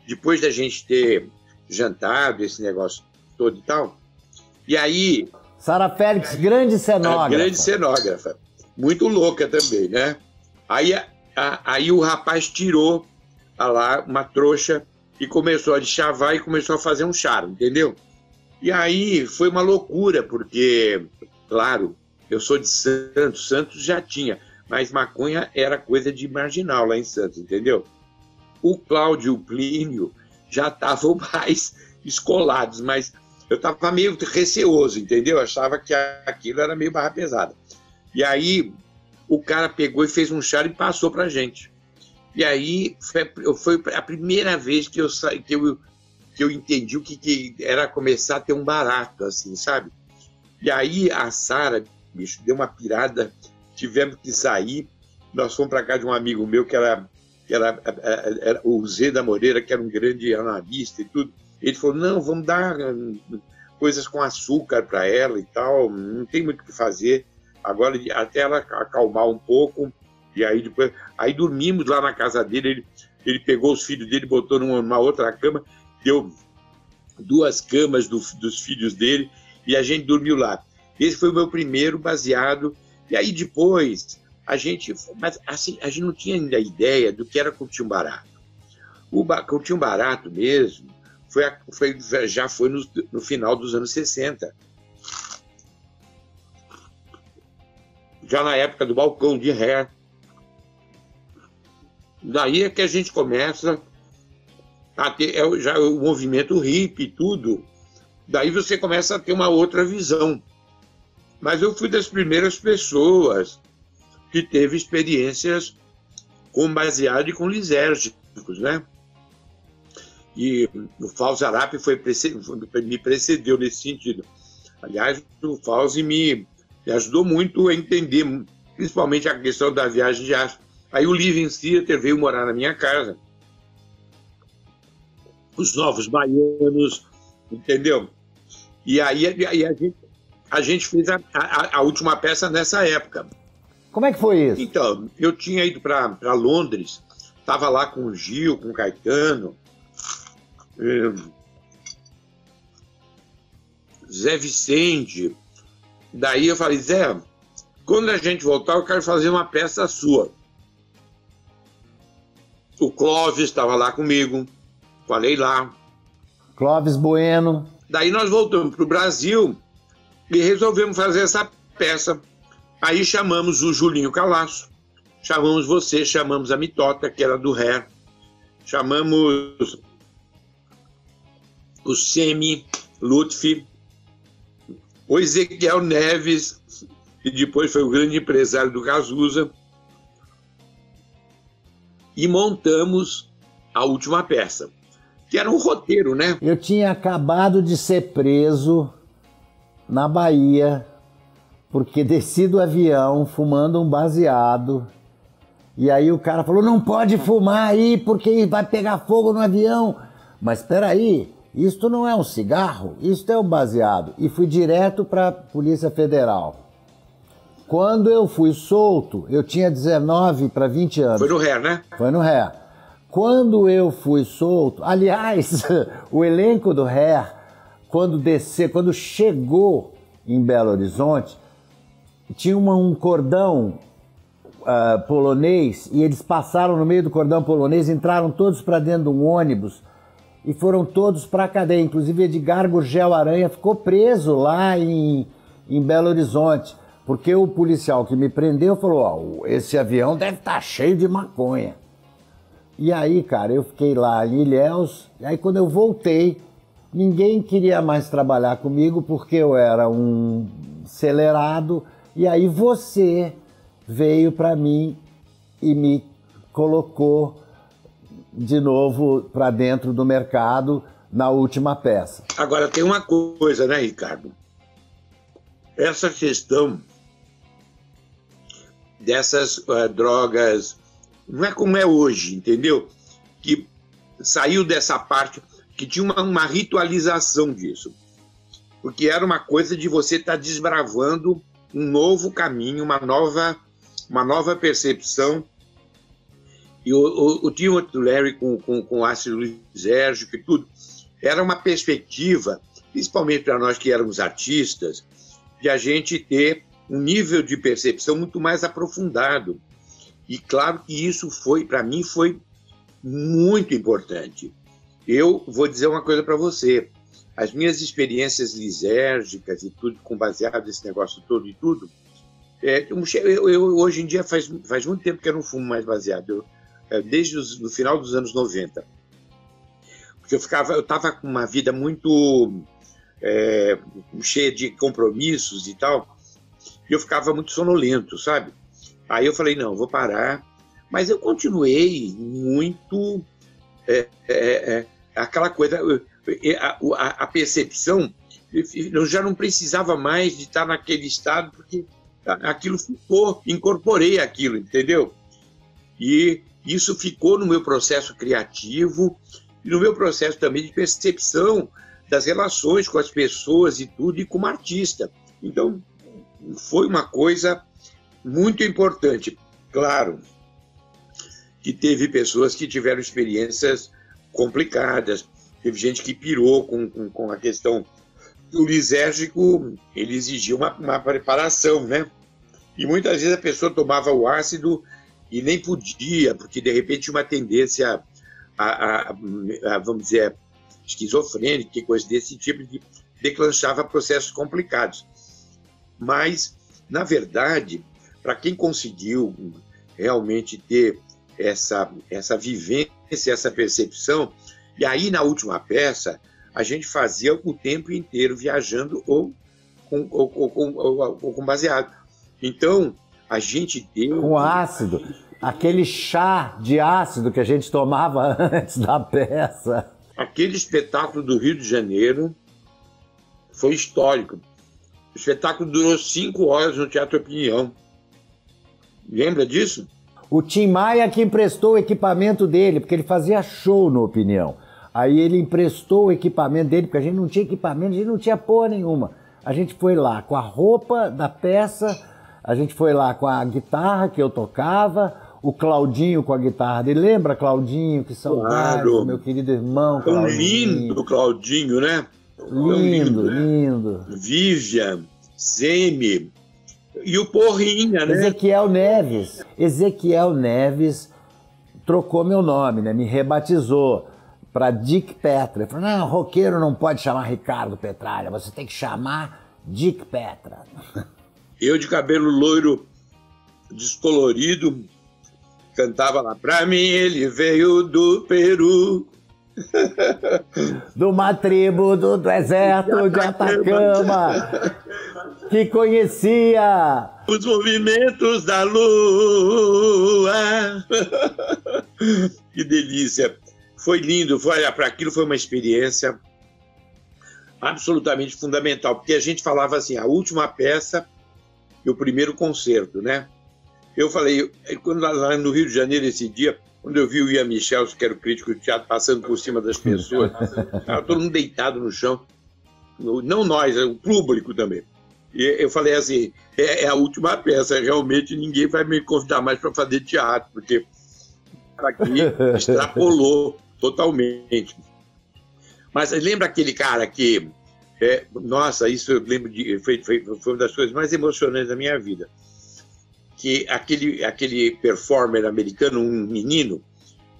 depois da gente ter jantado, esse negócio todo e tal. E aí. Sara Félix, grande cenógrafa. grande cenógrafa. Muito louca também, né? Aí, a, aí o rapaz tirou lá uma trouxa e começou a chavar e começou a fazer um charo, entendeu? E aí foi uma loucura, porque, claro, eu sou de Santos, Santos já tinha, mas maconha era coisa de marginal lá em Santos, entendeu? O Cláudio Plínio já estavam mais escolados, mas eu estava meio receoso, entendeu? Eu achava que aquilo era meio barra pesada. E aí o cara pegou e fez um chá e passou para gente. E aí foi, foi a primeira vez que eu, que eu, que eu entendi o que, que era começar a ter um barato, assim, sabe? E aí a Sara, bicho, deu uma pirada, tivemos que sair. Nós fomos para casa de um amigo meu que era, que era, era, era o Zé da Moreira, que era um grande analista e tudo. Ele falou: não, vamos dar hum, coisas com açúcar para ela e tal, não tem muito o que fazer. Agora, até ela acalmar um pouco, e aí depois. Aí dormimos lá na casa dele, ele, ele pegou os filhos dele, botou numa, numa outra cama, deu duas camas do, dos filhos dele, e a gente dormiu lá. Esse foi o meu primeiro baseado. E aí depois, a gente. Mas assim, a gente não tinha ainda ideia do que era um barato. O curtir um barato mesmo foi, foi, já foi no, no final dos anos 60 já na época do balcão de ré. Daí é que a gente começa a ter é, já o movimento hippie e tudo. Daí você começa a ter uma outra visão. Mas eu fui das primeiras pessoas que teve experiências com baseado e com lisérgicos, né? E o Fauzi Arap foi, me precedeu nesse sentido. Aliás, o Fauzi me me ajudou muito a entender, principalmente a questão da viagem de aço. Aí o Living Theater veio morar na minha casa. Os novos baianos, entendeu? E aí, aí a, gente, a gente fez a, a, a, última peça nessa época. Como é que foi isso? Então, eu tinha ido para Londres, estava lá com o Gil, com o Caetano, eh, Zé Vicente, Daí eu falei, Zé, quando a gente voltar, eu quero fazer uma peça sua. O Clóvis estava lá comigo, falei lá. Clóvis Bueno. Daí nós voltamos para o Brasil e resolvemos fazer essa peça. Aí chamamos o Julinho Calaço, chamamos você, chamamos a Mitota, que era do Ré, chamamos o Semi Lutfi, o Ezequiel Neves, que depois foi o grande empresário do Cazuza, e montamos a última peça, que era um roteiro, né? Eu tinha acabado de ser preso na Bahia, porque desci do avião fumando um baseado. E aí o cara falou: não pode fumar aí porque vai pegar fogo no avião. Mas espera aí, isto não é um cigarro, isto é um baseado. E fui direto para a Polícia Federal. Quando eu fui solto, eu tinha 19 para 20 anos. Foi no ré, né? Foi no ré. Quando eu fui solto, aliás, o elenco do ré, quando descer, quando chegou em Belo Horizonte, tinha uma, um cordão uh, polonês e eles passaram no meio do cordão polonês, entraram todos para dentro de um ônibus e foram todos para a cadeia. Inclusive Edgar Gurgel Aranha ficou preso lá em, em Belo Horizonte, porque o policial que me prendeu falou: oh, esse avião deve estar tá cheio de maconha. E aí, cara, eu fiquei lá em Ilhéus, e aí quando eu voltei, ninguém queria mais trabalhar comigo porque eu era um acelerado, e aí você veio para mim e me colocou de novo para dentro do mercado na última peça. Agora tem uma coisa, né, Ricardo? Essa questão dessas uh, drogas. Não é como é hoje, entendeu? Que saiu dessa parte que tinha uma, uma ritualização disso, porque era uma coisa de você estar tá desbravando um novo caminho, uma nova, uma nova percepção. E o, o, o Timothy Larry com, com, com ácido lisérgico e tudo, era uma perspectiva, principalmente para nós que éramos artistas, de a gente ter um nível de percepção muito mais aprofundado. E claro que isso foi, para mim, foi muito importante. Eu vou dizer uma coisa para você. as minhas experiências lisérgicas e tudo, com baseado nesse negócio todo e tudo, é, eu, eu, hoje em dia faz, faz muito tempo que eu não fumo mais baseado, eu, é, desde o final dos anos 90. Porque eu ficava, eu estava com uma vida muito é, cheia de compromissos e tal, e eu ficava muito sonolento, sabe? Aí eu falei, não, vou parar. Mas eu continuei muito é, é, é aquela coisa, a, a, percepção, eu já não precisava mais de estar naquele estado, porque aquilo ficou, incorporei aquilo, entendeu? E isso ficou no meu processo criativo e no meu processo também de percepção das relações com as pessoas e tudo, e como artista. Então, foi uma coisa muito importante. Claro que teve pessoas que tiveram experiências complicadas, teve gente que pirou com, com, com a questão. O lisérgico, ele exigia uma, uma preparação, né? E muitas vezes a pessoa tomava o ácido e nem podia, porque de repente uma tendência a, a, a vamos dizer, esquizofrênica, coisa desse tipo, que declanchava processos complicados. Mas, na verdade, para quem conseguiu realmente ter essa, essa vivência, essa percepção, e aí na última peça, a gente fazia o tempo inteiro viajando ou com, ou, ou, ou, com baseado. Então, a gente deu. Com ácido. Aquele chá de ácido que a gente tomava antes da peça. Aquele espetáculo do Rio de Janeiro foi histórico. O espetáculo durou cinco horas no Teatro Opinião. Lembra disso? O Tim Maia que emprestou o equipamento dele, porque ele fazia show no Opinião. Aí ele emprestou o equipamento dele, porque a gente não tinha equipamento, a gente não tinha porra nenhuma. A gente foi lá com a roupa da peça, a gente foi lá com a guitarra que eu tocava, o Claudinho com a guitarra dele. Lembra, Claudinho? Que saudade, claro. meu querido irmão. Tão lindo, Claudinho, né? Lindo, lindo. Vivian, Semi e o Porrinha, né? Ezequiel Neves. Ezequiel Neves trocou meu nome, né? Me rebatizou para Dick Petra. Ele falou: não, roqueiro não pode chamar Ricardo Petralha, você tem que chamar Dick Petra. Eu de cabelo loiro descolorido, cantava lá, pra mim ele veio do Peru. De uma tribo do deserto de Atacama, que conhecia os movimentos da lua. que delícia! Foi lindo, foi, para aquilo foi uma experiência absolutamente fundamental, porque a gente falava assim, a última peça e o primeiro concerto, né? Eu falei, quando lá no Rio de Janeiro esse dia, quando eu vi o Ian Michel, que era o crítico de teatro, passando por cima das pessoas, estava todo mundo deitado no chão. Não nós, é o público também. E eu falei assim: é, é a última peça, realmente ninguém vai me convidar mais para fazer teatro, porque aqui extrapolou totalmente. Mas lembra aquele cara que. É, nossa, isso eu lembro de. Foi, foi, foi uma das coisas mais emocionantes da minha vida que aquele, aquele performer americano, um menino,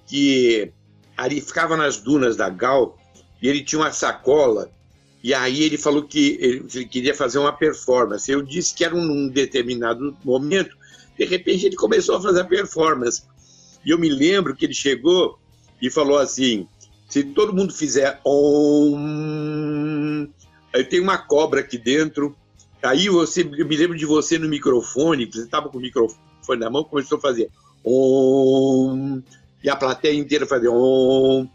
que ali ficava nas dunas da Gal e ele tinha uma sacola e aí ele falou que ele, ele queria fazer uma performance. Eu disse que era um, um determinado momento. De repente ele começou a fazer a performance. E eu me lembro que ele chegou e falou assim: se todo mundo fizer om, aí tem uma cobra aqui dentro Aí você, eu me lembro de você no microfone, você estava com o microfone na mão, começou a fazer om, e a plateia inteira fazia om,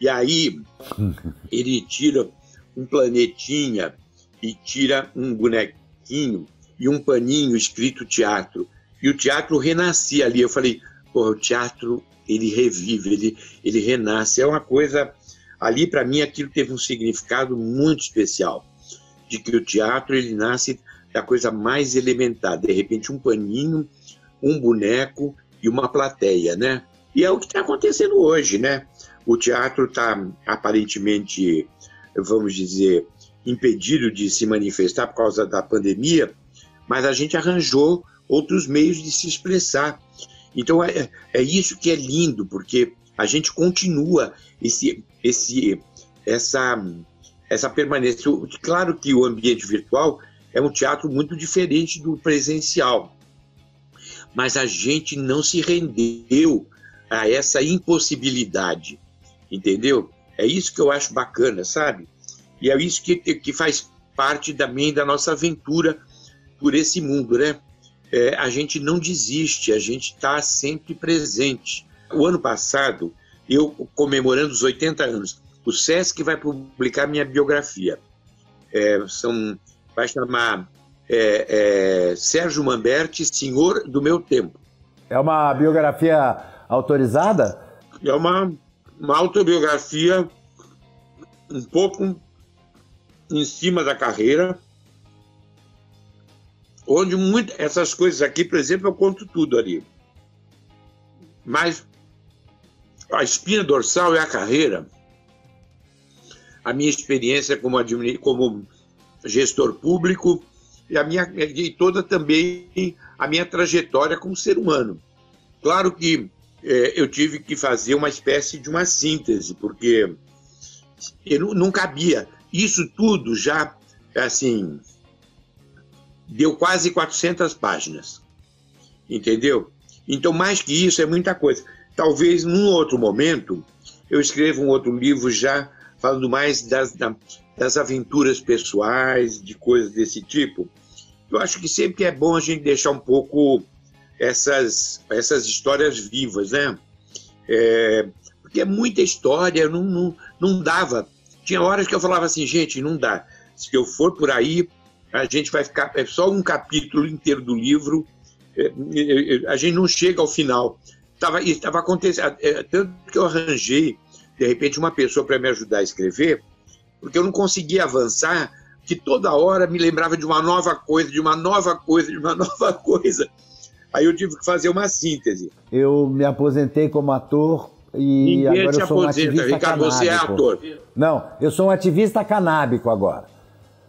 e aí ele tira um planetinha e tira um bonequinho e um paninho escrito teatro. E o teatro renascia ali. Eu falei, porra, o teatro ele revive, ele, ele renasce. É uma coisa. Ali, para mim, aquilo teve um significado muito especial de que o teatro ele nasce da coisa mais elementar, de repente um paninho, um boneco e uma plateia, né? E é o que está acontecendo hoje, né? O teatro está aparentemente, vamos dizer, impedido de se manifestar por causa da pandemia, mas a gente arranjou outros meios de se expressar. Então é, é isso que é lindo, porque a gente continua esse, esse, essa essa permanência. Claro que o ambiente virtual é um teatro muito diferente do presencial, mas a gente não se rendeu a essa impossibilidade, entendeu? É isso que eu acho bacana, sabe? E é isso que, que faz parte também da nossa aventura por esse mundo, né? É, a gente não desiste, a gente está sempre presente. O ano passado, eu comemorando os 80 anos, o SESC vai publicar minha biografia. É, são, vai chamar é, é, Sérgio Mamberti, Senhor do Meu Tempo. É uma biografia autorizada? É uma, uma autobiografia um pouco em cima da carreira, onde muito, essas coisas aqui, por exemplo, eu conto tudo ali. Mas a espina dorsal é a carreira, a minha experiência como, como gestor público e, a minha, e toda também a minha trajetória como ser humano. Claro que é, eu tive que fazer uma espécie de uma síntese, porque eu não cabia. Isso tudo já, assim, deu quase 400 páginas, entendeu? Então, mais que isso, é muita coisa. Talvez num outro momento eu escreva um outro livro já falando mais das, das aventuras pessoais, de coisas desse tipo. Eu acho que sempre é bom a gente deixar um pouco essas, essas histórias vivas, né? É, porque é muita história, não, não, não dava. Tinha horas que eu falava assim, gente, não dá. Se eu for por aí, a gente vai ficar. É só um capítulo inteiro do livro, é, é, é a gente não chega ao final. Tava, estava acontecendo. É, tanto que eu arranjei de repente, uma pessoa para me ajudar a escrever, porque eu não conseguia avançar, que toda hora me lembrava de uma nova coisa, de uma nova coisa, de uma nova coisa. Aí eu tive que fazer uma síntese. Eu me aposentei como ator e Ninguém agora eu sou um ativista Ricardo, canábico. você é ator. Não, eu sou um ativista canábico agora.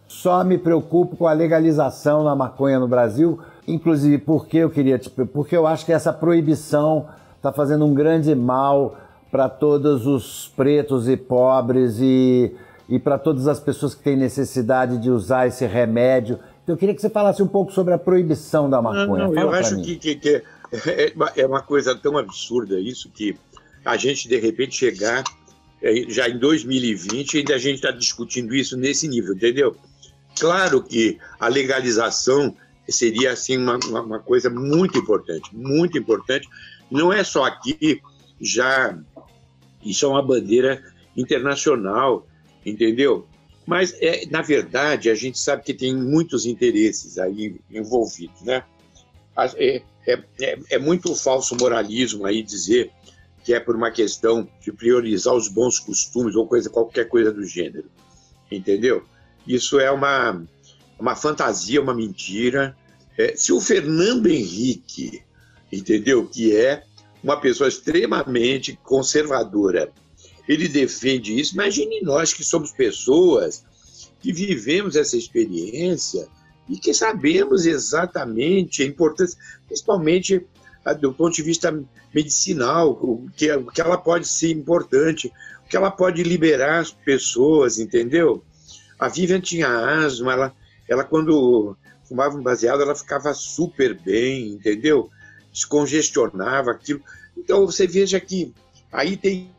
Só me preocupo com a legalização da maconha no Brasil, inclusive porque eu queria, porque eu acho que essa proibição está fazendo um grande mal para todos os pretos e pobres e, e para todas as pessoas que têm necessidade de usar esse remédio. Então, eu queria que você falasse um pouco sobre a proibição da maconha. Não, não, eu acho que, que, que, é, é uma coisa tão absurda isso que a gente, de repente, chegar é, já em 2020 ainda a gente está discutindo isso nesse nível, entendeu? Claro que a legalização seria assim uma, uma coisa muito importante, muito importante. Não é só aqui, já isso é uma bandeira internacional, entendeu? Mas, é, na verdade, a gente sabe que tem muitos interesses aí envolvidos, né? É, é, é, é muito falso moralismo aí dizer que é por uma questão de priorizar os bons costumes ou coisa, qualquer coisa do gênero, entendeu? Isso é uma, uma fantasia, uma mentira. É, se o Fernando Henrique, entendeu, que é uma pessoa extremamente conservadora. Ele defende isso. Imagine nós que somos pessoas que vivemos essa experiência e que sabemos exatamente a importância, principalmente ah, do ponto de vista medicinal, o que, que ela pode ser importante, o que ela pode liberar as pessoas, entendeu? A Vivian tinha asma, ela, ela quando fumava um baseado, ela ficava super bem, entendeu? Descongestionava aquilo. Então você veja que aí tem,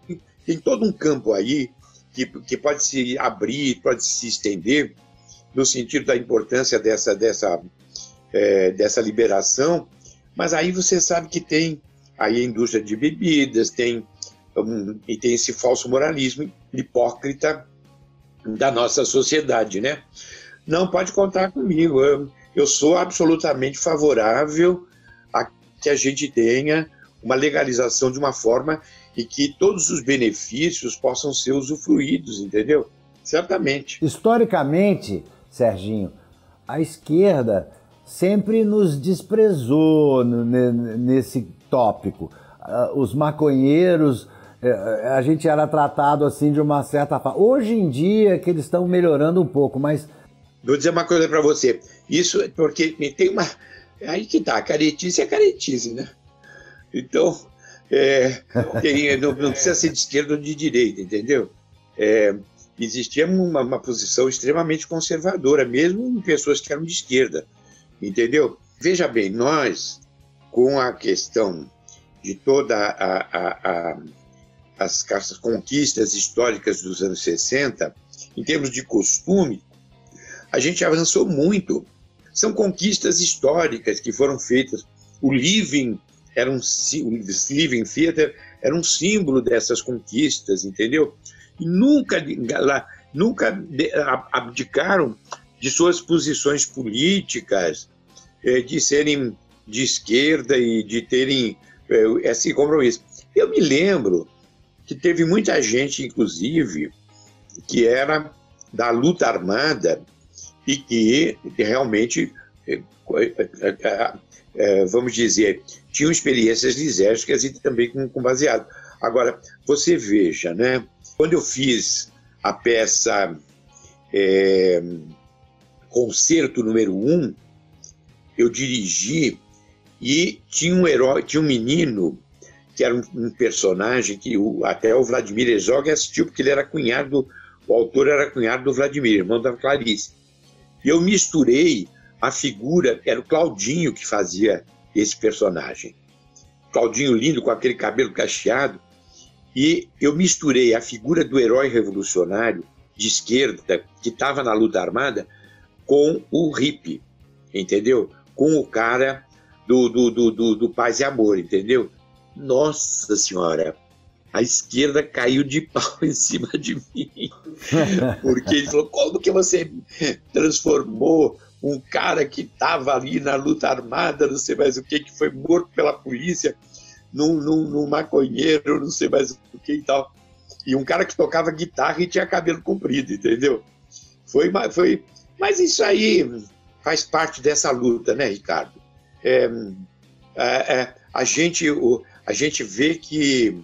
tem todo um campo aí que, que pode se abrir, pode se estender no sentido da importância dessa, dessa, é, dessa liberação, mas aí você sabe que tem aí a indústria de bebidas, tem, um, e tem esse falso moralismo hipócrita da nossa sociedade, né? Não pode contar comigo, eu, eu sou absolutamente favorável que a gente tenha uma legalização de uma forma e que todos os benefícios possam ser usufruídos, entendeu? Certamente. Historicamente, Serginho, a esquerda sempre nos desprezou nesse tópico. Ah, os maconheiros, é, é, a gente era tratado assim de uma certa forma. Hoje em dia que eles estão melhorando um pouco, mas. Vou dizer uma coisa para você. Isso é porque tem uma aí que tá, caretice é caretice, né? Então, é, tem, não, não, precisa ser de esquerda ou de direita, entendeu? É, existia uma, uma posição extremamente conservadora, mesmo em pessoas que eram de esquerda, entendeu? Veja bem, nós, com a questão de toda a, a, a as, as conquistas históricas dos anos 60, em termos de costume, a gente avançou muito. São conquistas históricas que foram feitas. O living era um o living theater era um símbolo dessas conquistas, entendeu? E nunca lá, nunca abdicaram de suas posições políticas, eh, de serem de esquerda e de terem eh, esse compromisso. Eu me lembro que teve muita gente, inclusive, que era da luta armada e que realmente, eh, eh, eh, vamos dizer, tinham experiências lisérgicas e também com, com baseado. Agora, você veja, né? Quando eu fiz a peça é, Concerto número 1, um, eu dirigi e tinha um herói, tinha um menino que era um, um personagem que o, até o Vladimir Herzog assistiu, porque ele era cunhado, o autor era cunhado do Vladimir, irmão da Clarice. E eu misturei a figura, era o Claudinho que fazia esse personagem. Claudinho lindo, com aquele cabelo cacheado. E eu misturei a figura do herói revolucionário de esquerda, que estava na luta armada, com o hippie, entendeu? Com o cara do, do, do, do, do paz e amor, entendeu? Nossa Senhora, a esquerda caiu de pau em cima de mim. Porque ele falou: como que você transformou um cara que estava ali na luta armada, não sei mais o que, que foi morto pela polícia, num, num, num maconheiro, não sei mais o que e tal. E um cara que tocava guitarra e tinha cabelo comprido, entendeu? Foi, foi, mas isso aí faz parte dessa luta, né, Ricardo? É, é, é, a gente, o, a gente vê que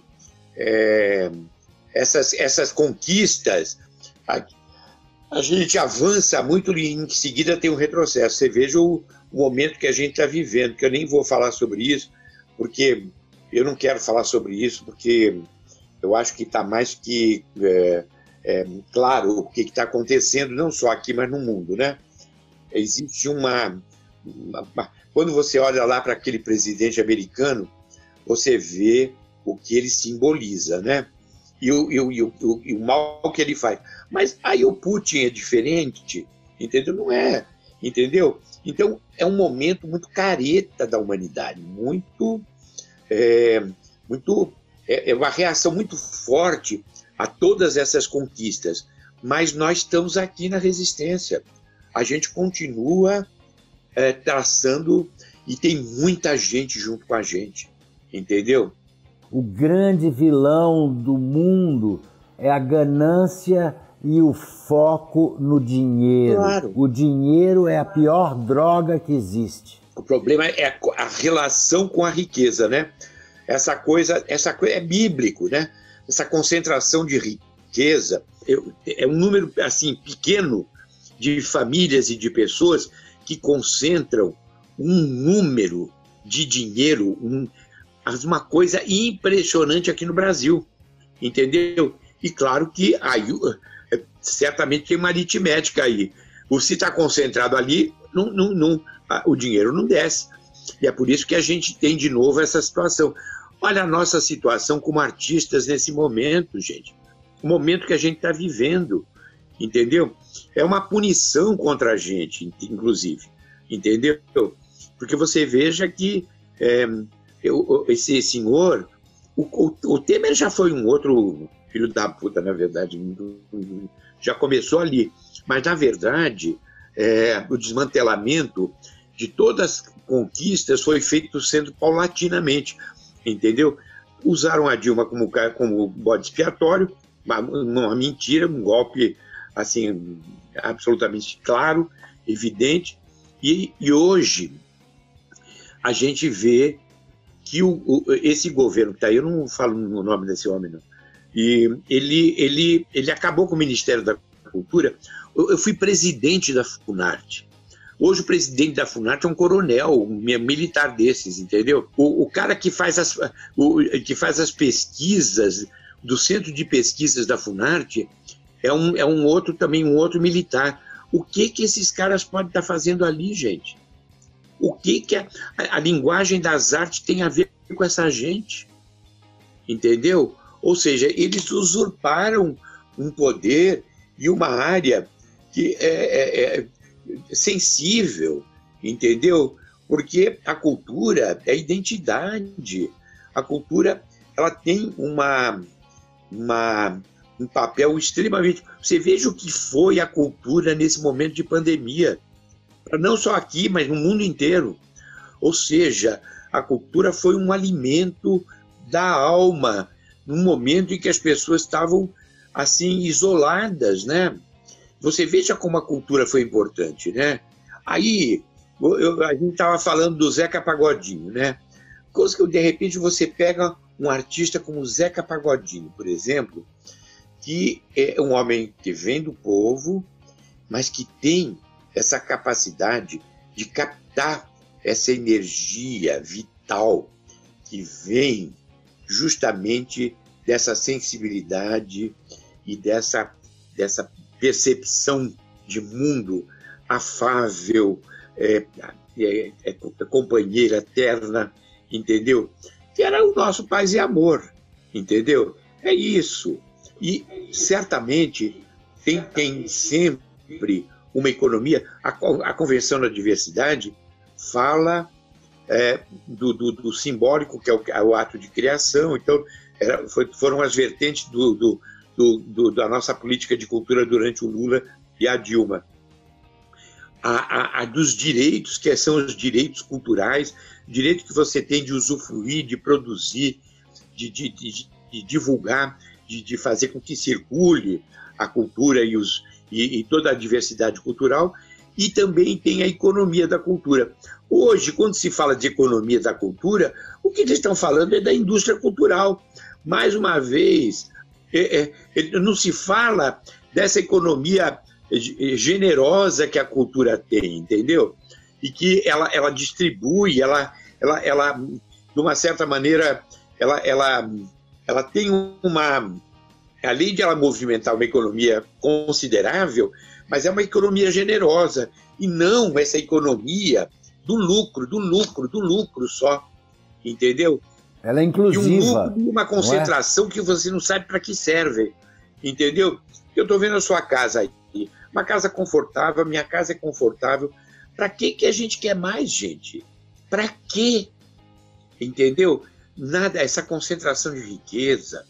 é, essas, essas conquistas, a, a, gente avança muito e em seguida tem um retrocesso. Você veja o, o momento que a gente está vivendo, que eu nem vou falar sobre isso, porque eu não quero falar sobre isso, porque eu acho que está mais que é, é, claro o que está acontecendo, não só aqui, mas no mundo, né? Existe uma, uma quando você olha lá para aquele presidente americano, você vê o que ele simboliza, né? E o, e, o, e, o, e o mal que ele faz. Mas aí o Putin é diferente, entendeu? Não é, entendeu? Então é um momento muito careta da humanidade, muito, é, muito é, é uma reação muito forte a todas essas conquistas. Mas nós estamos aqui na resistência. A gente continua é, traçando e tem muita gente junto com a gente entendeu? O grande vilão do mundo é a ganância e o foco no dinheiro. Claro. O dinheiro é a pior droga que existe. O problema é a relação com a riqueza, né? Essa coisa, essa coisa é bíblico, né? Essa concentração de riqueza é um número assim pequeno de famílias e de pessoas que concentram um número de dinheiro, um, uma coisa impressionante aqui no Brasil, entendeu? E claro que aí é, certamente tem uma aritmética aí. O se está concentrado ali, não, não, não, o dinheiro não desce. E é por isso que a gente tem de novo essa situação. Olha a nossa situação como artistas nesse momento, gente. O momento que a gente está vivendo, entendeu? É uma punição contra a gente, inclusive, entendeu? Porque você veja que é, eu, esse senhor, o, o, o, Temer já foi um outro filho da puta, na verdade, já começou ali. Mas, na verdade, é, o desmantelamento de todas as conquistas foi feito sendo paulatinamente, entendeu? Usaram a Dilma como, como bode expiatório, uma, uma mentira, um golpe assim absolutamente claro, evidente, e, e hoje a gente vê que o, o, esse governo que está aí, eu não falo o nome desse homem, não, e ele, ele, ele acabou com o Ministério da Cultura. Eu, eu fui presidente da Funarte. Hoje o presidente da Funarte é um coronel, um militar desses, entendeu? O, o cara que faz, as, que faz as pesquisas do Centro de Pesquisas da Funarte é um, é um outro também, um outro militar. O que que esses caras podem estar fazendo ali, gente? O que que a, a, linguagem das artes tem a ver com essa gente? Entendeu? Ou seja, eles usurparam um poder e uma área que é, é, é sensível, entendeu? Porque a cultura é identidade. A cultura ela tem uma, uma, um papel extremamente. Você veja o que foi a cultura nesse momento de pandemia, não só aqui, mas no mundo inteiro. Ou seja, a cultura foi um alimento da alma, num momento em que as pessoas estavam assim isoladas, né? Você veja como a cultura foi importante, né? Aí eu, a gente estava falando do Zeca Pagodinho, né? Coisa que de repente você pega um artista como Zeca Pagodinho, por exemplo, que é um homem que vem do povo, mas que tem essa capacidade de captar essa energia vital que vem justamente dessa sensibilidade e dessa, dessa percepção de mundo afável, é, é, é, companheira terna, entendeu? Que era o nosso paz e amor, entendeu? É isso. E certamente tem, tem sempre uma economia. A, a Convenção da Diversidade fala é, do, do, do, simbólico, que é o, é o, ato de criação. Então, era, foi, foram as vertentes do, da nossa política de cultura durante o Lula e a Dilma. A, a, a, dos direitos, que são os direitos culturais, direito que você tem de usufruir, de produzir, de, de, de, de divulgar, de, fazer com que circule a cultura e, os, e, e toda a diversidade cultural, e também tem a economia da cultura. Hoje, quando se fala de economia da cultura, o que eles estão falando é da indústria cultural. Mais uma vez, é, é, não se fala dessa economia generosa que a cultura tem, entendeu? E que ela, ela distribui, ela, ela, ela, de uma certa maneira, ela, ela, ela tem uma. Além de ela movimentar uma economia considerável, mas é uma economia generosa e não essa economia do lucro, do lucro, do lucro só, entendeu? Ela é inclusiva. E um lucro, uma é? concentração é? que você não sabe para que serve, entendeu? Eu estou vendo a sua casa aí, uma casa confortável, minha casa é confortável. Para que que a gente quer mais, gente? Para quê? Entendeu? Nada, essa concentração de riqueza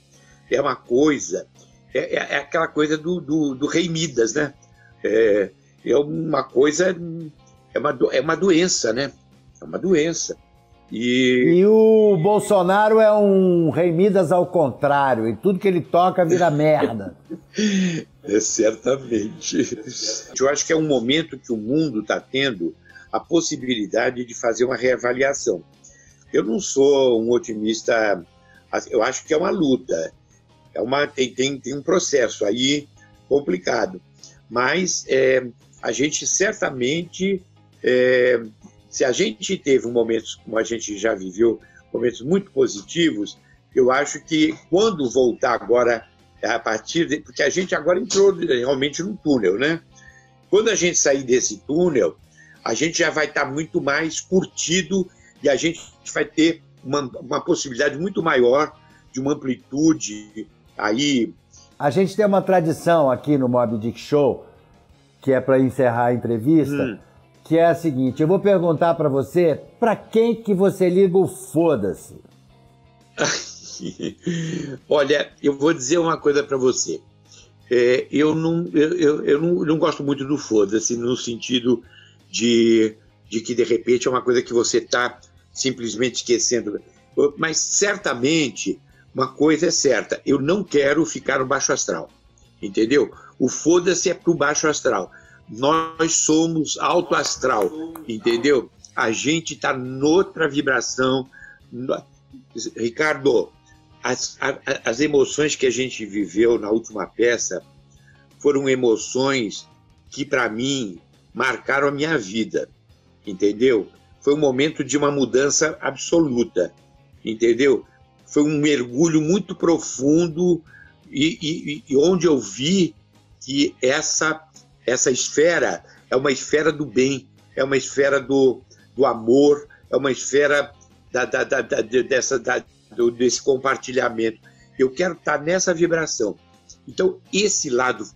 é uma coisa, é, é, é aquela coisa do, do, do rei Midas, né? é, é uma coisa, é uma, é uma doença, né? É uma doença. E... e o Bolsonaro é um rei Midas ao contrário, e tudo que ele toca vira merda. é, certamente. Eu acho que é um momento que o mundo está tendo a possibilidade de fazer uma reavaliação. Eu não sou um otimista, eu acho que é uma luta, é uma, tem, tem, tem um processo aí complicado mas é, a gente certamente, é, se a gente teve momentos como a gente já viveu, momentos muito positivos, eu acho que quando voltar agora, a partir de, porque a gente agora entrou realmente num túnel, né? Quando a gente sair desse túnel, a gente já vai estar muito mais curtido e a gente vai ter uma, uma possibilidade muito maior de uma amplitude aí a gente tem uma tradição aqui no Mob Dick Show, que é para encerrar a entrevista, hum. que é a seguinte: eu vou perguntar para você, para quem que você liga o foda-se? Olha, eu vou dizer uma coisa para você. É, eu não, eu, eu, eu não, não gosto muito do foda-se no sentido de, de que de repente é uma coisa que você está simplesmente esquecendo. Mas certamente uma coisa é certa, eu não quero ficar no baixo astral, entendeu? O foda-se é pro baixo astral. Nós somos alto astral, entendeu? A gente está noutra vibração. Ricardo, as, as emoções que a gente viveu na última peça foram emoções que, para mim, marcaram a minha vida, entendeu? Foi um momento de uma mudança absoluta, entendeu? Foi um mergulho muito profundo e, e, e onde eu vi que essa, essa esfera é uma esfera do bem, é uma esfera do, do amor, é uma esfera da, da, da, da dessa, do, desse compartilhamento. Eu quero estar nessa vibração. Então, esse lado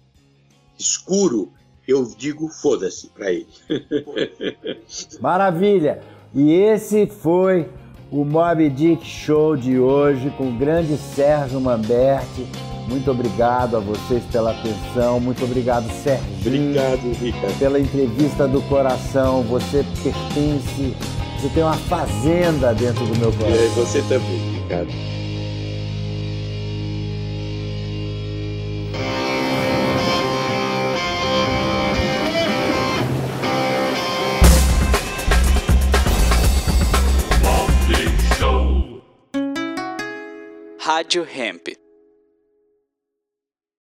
escuro, eu digo foda-se para ele. Maravilha! E esse foi o Mob Dick Show de hoje com o grande Sérgio Mamberti. Muito obrigado a vocês pela atenção. Muito obrigado, Sérgio. Obrigado, Ricardo. Pela entrevista do coração. Você pertence, você tem uma fazenda dentro do meu coração. É, você também, Ricardo. Rádio Hemp.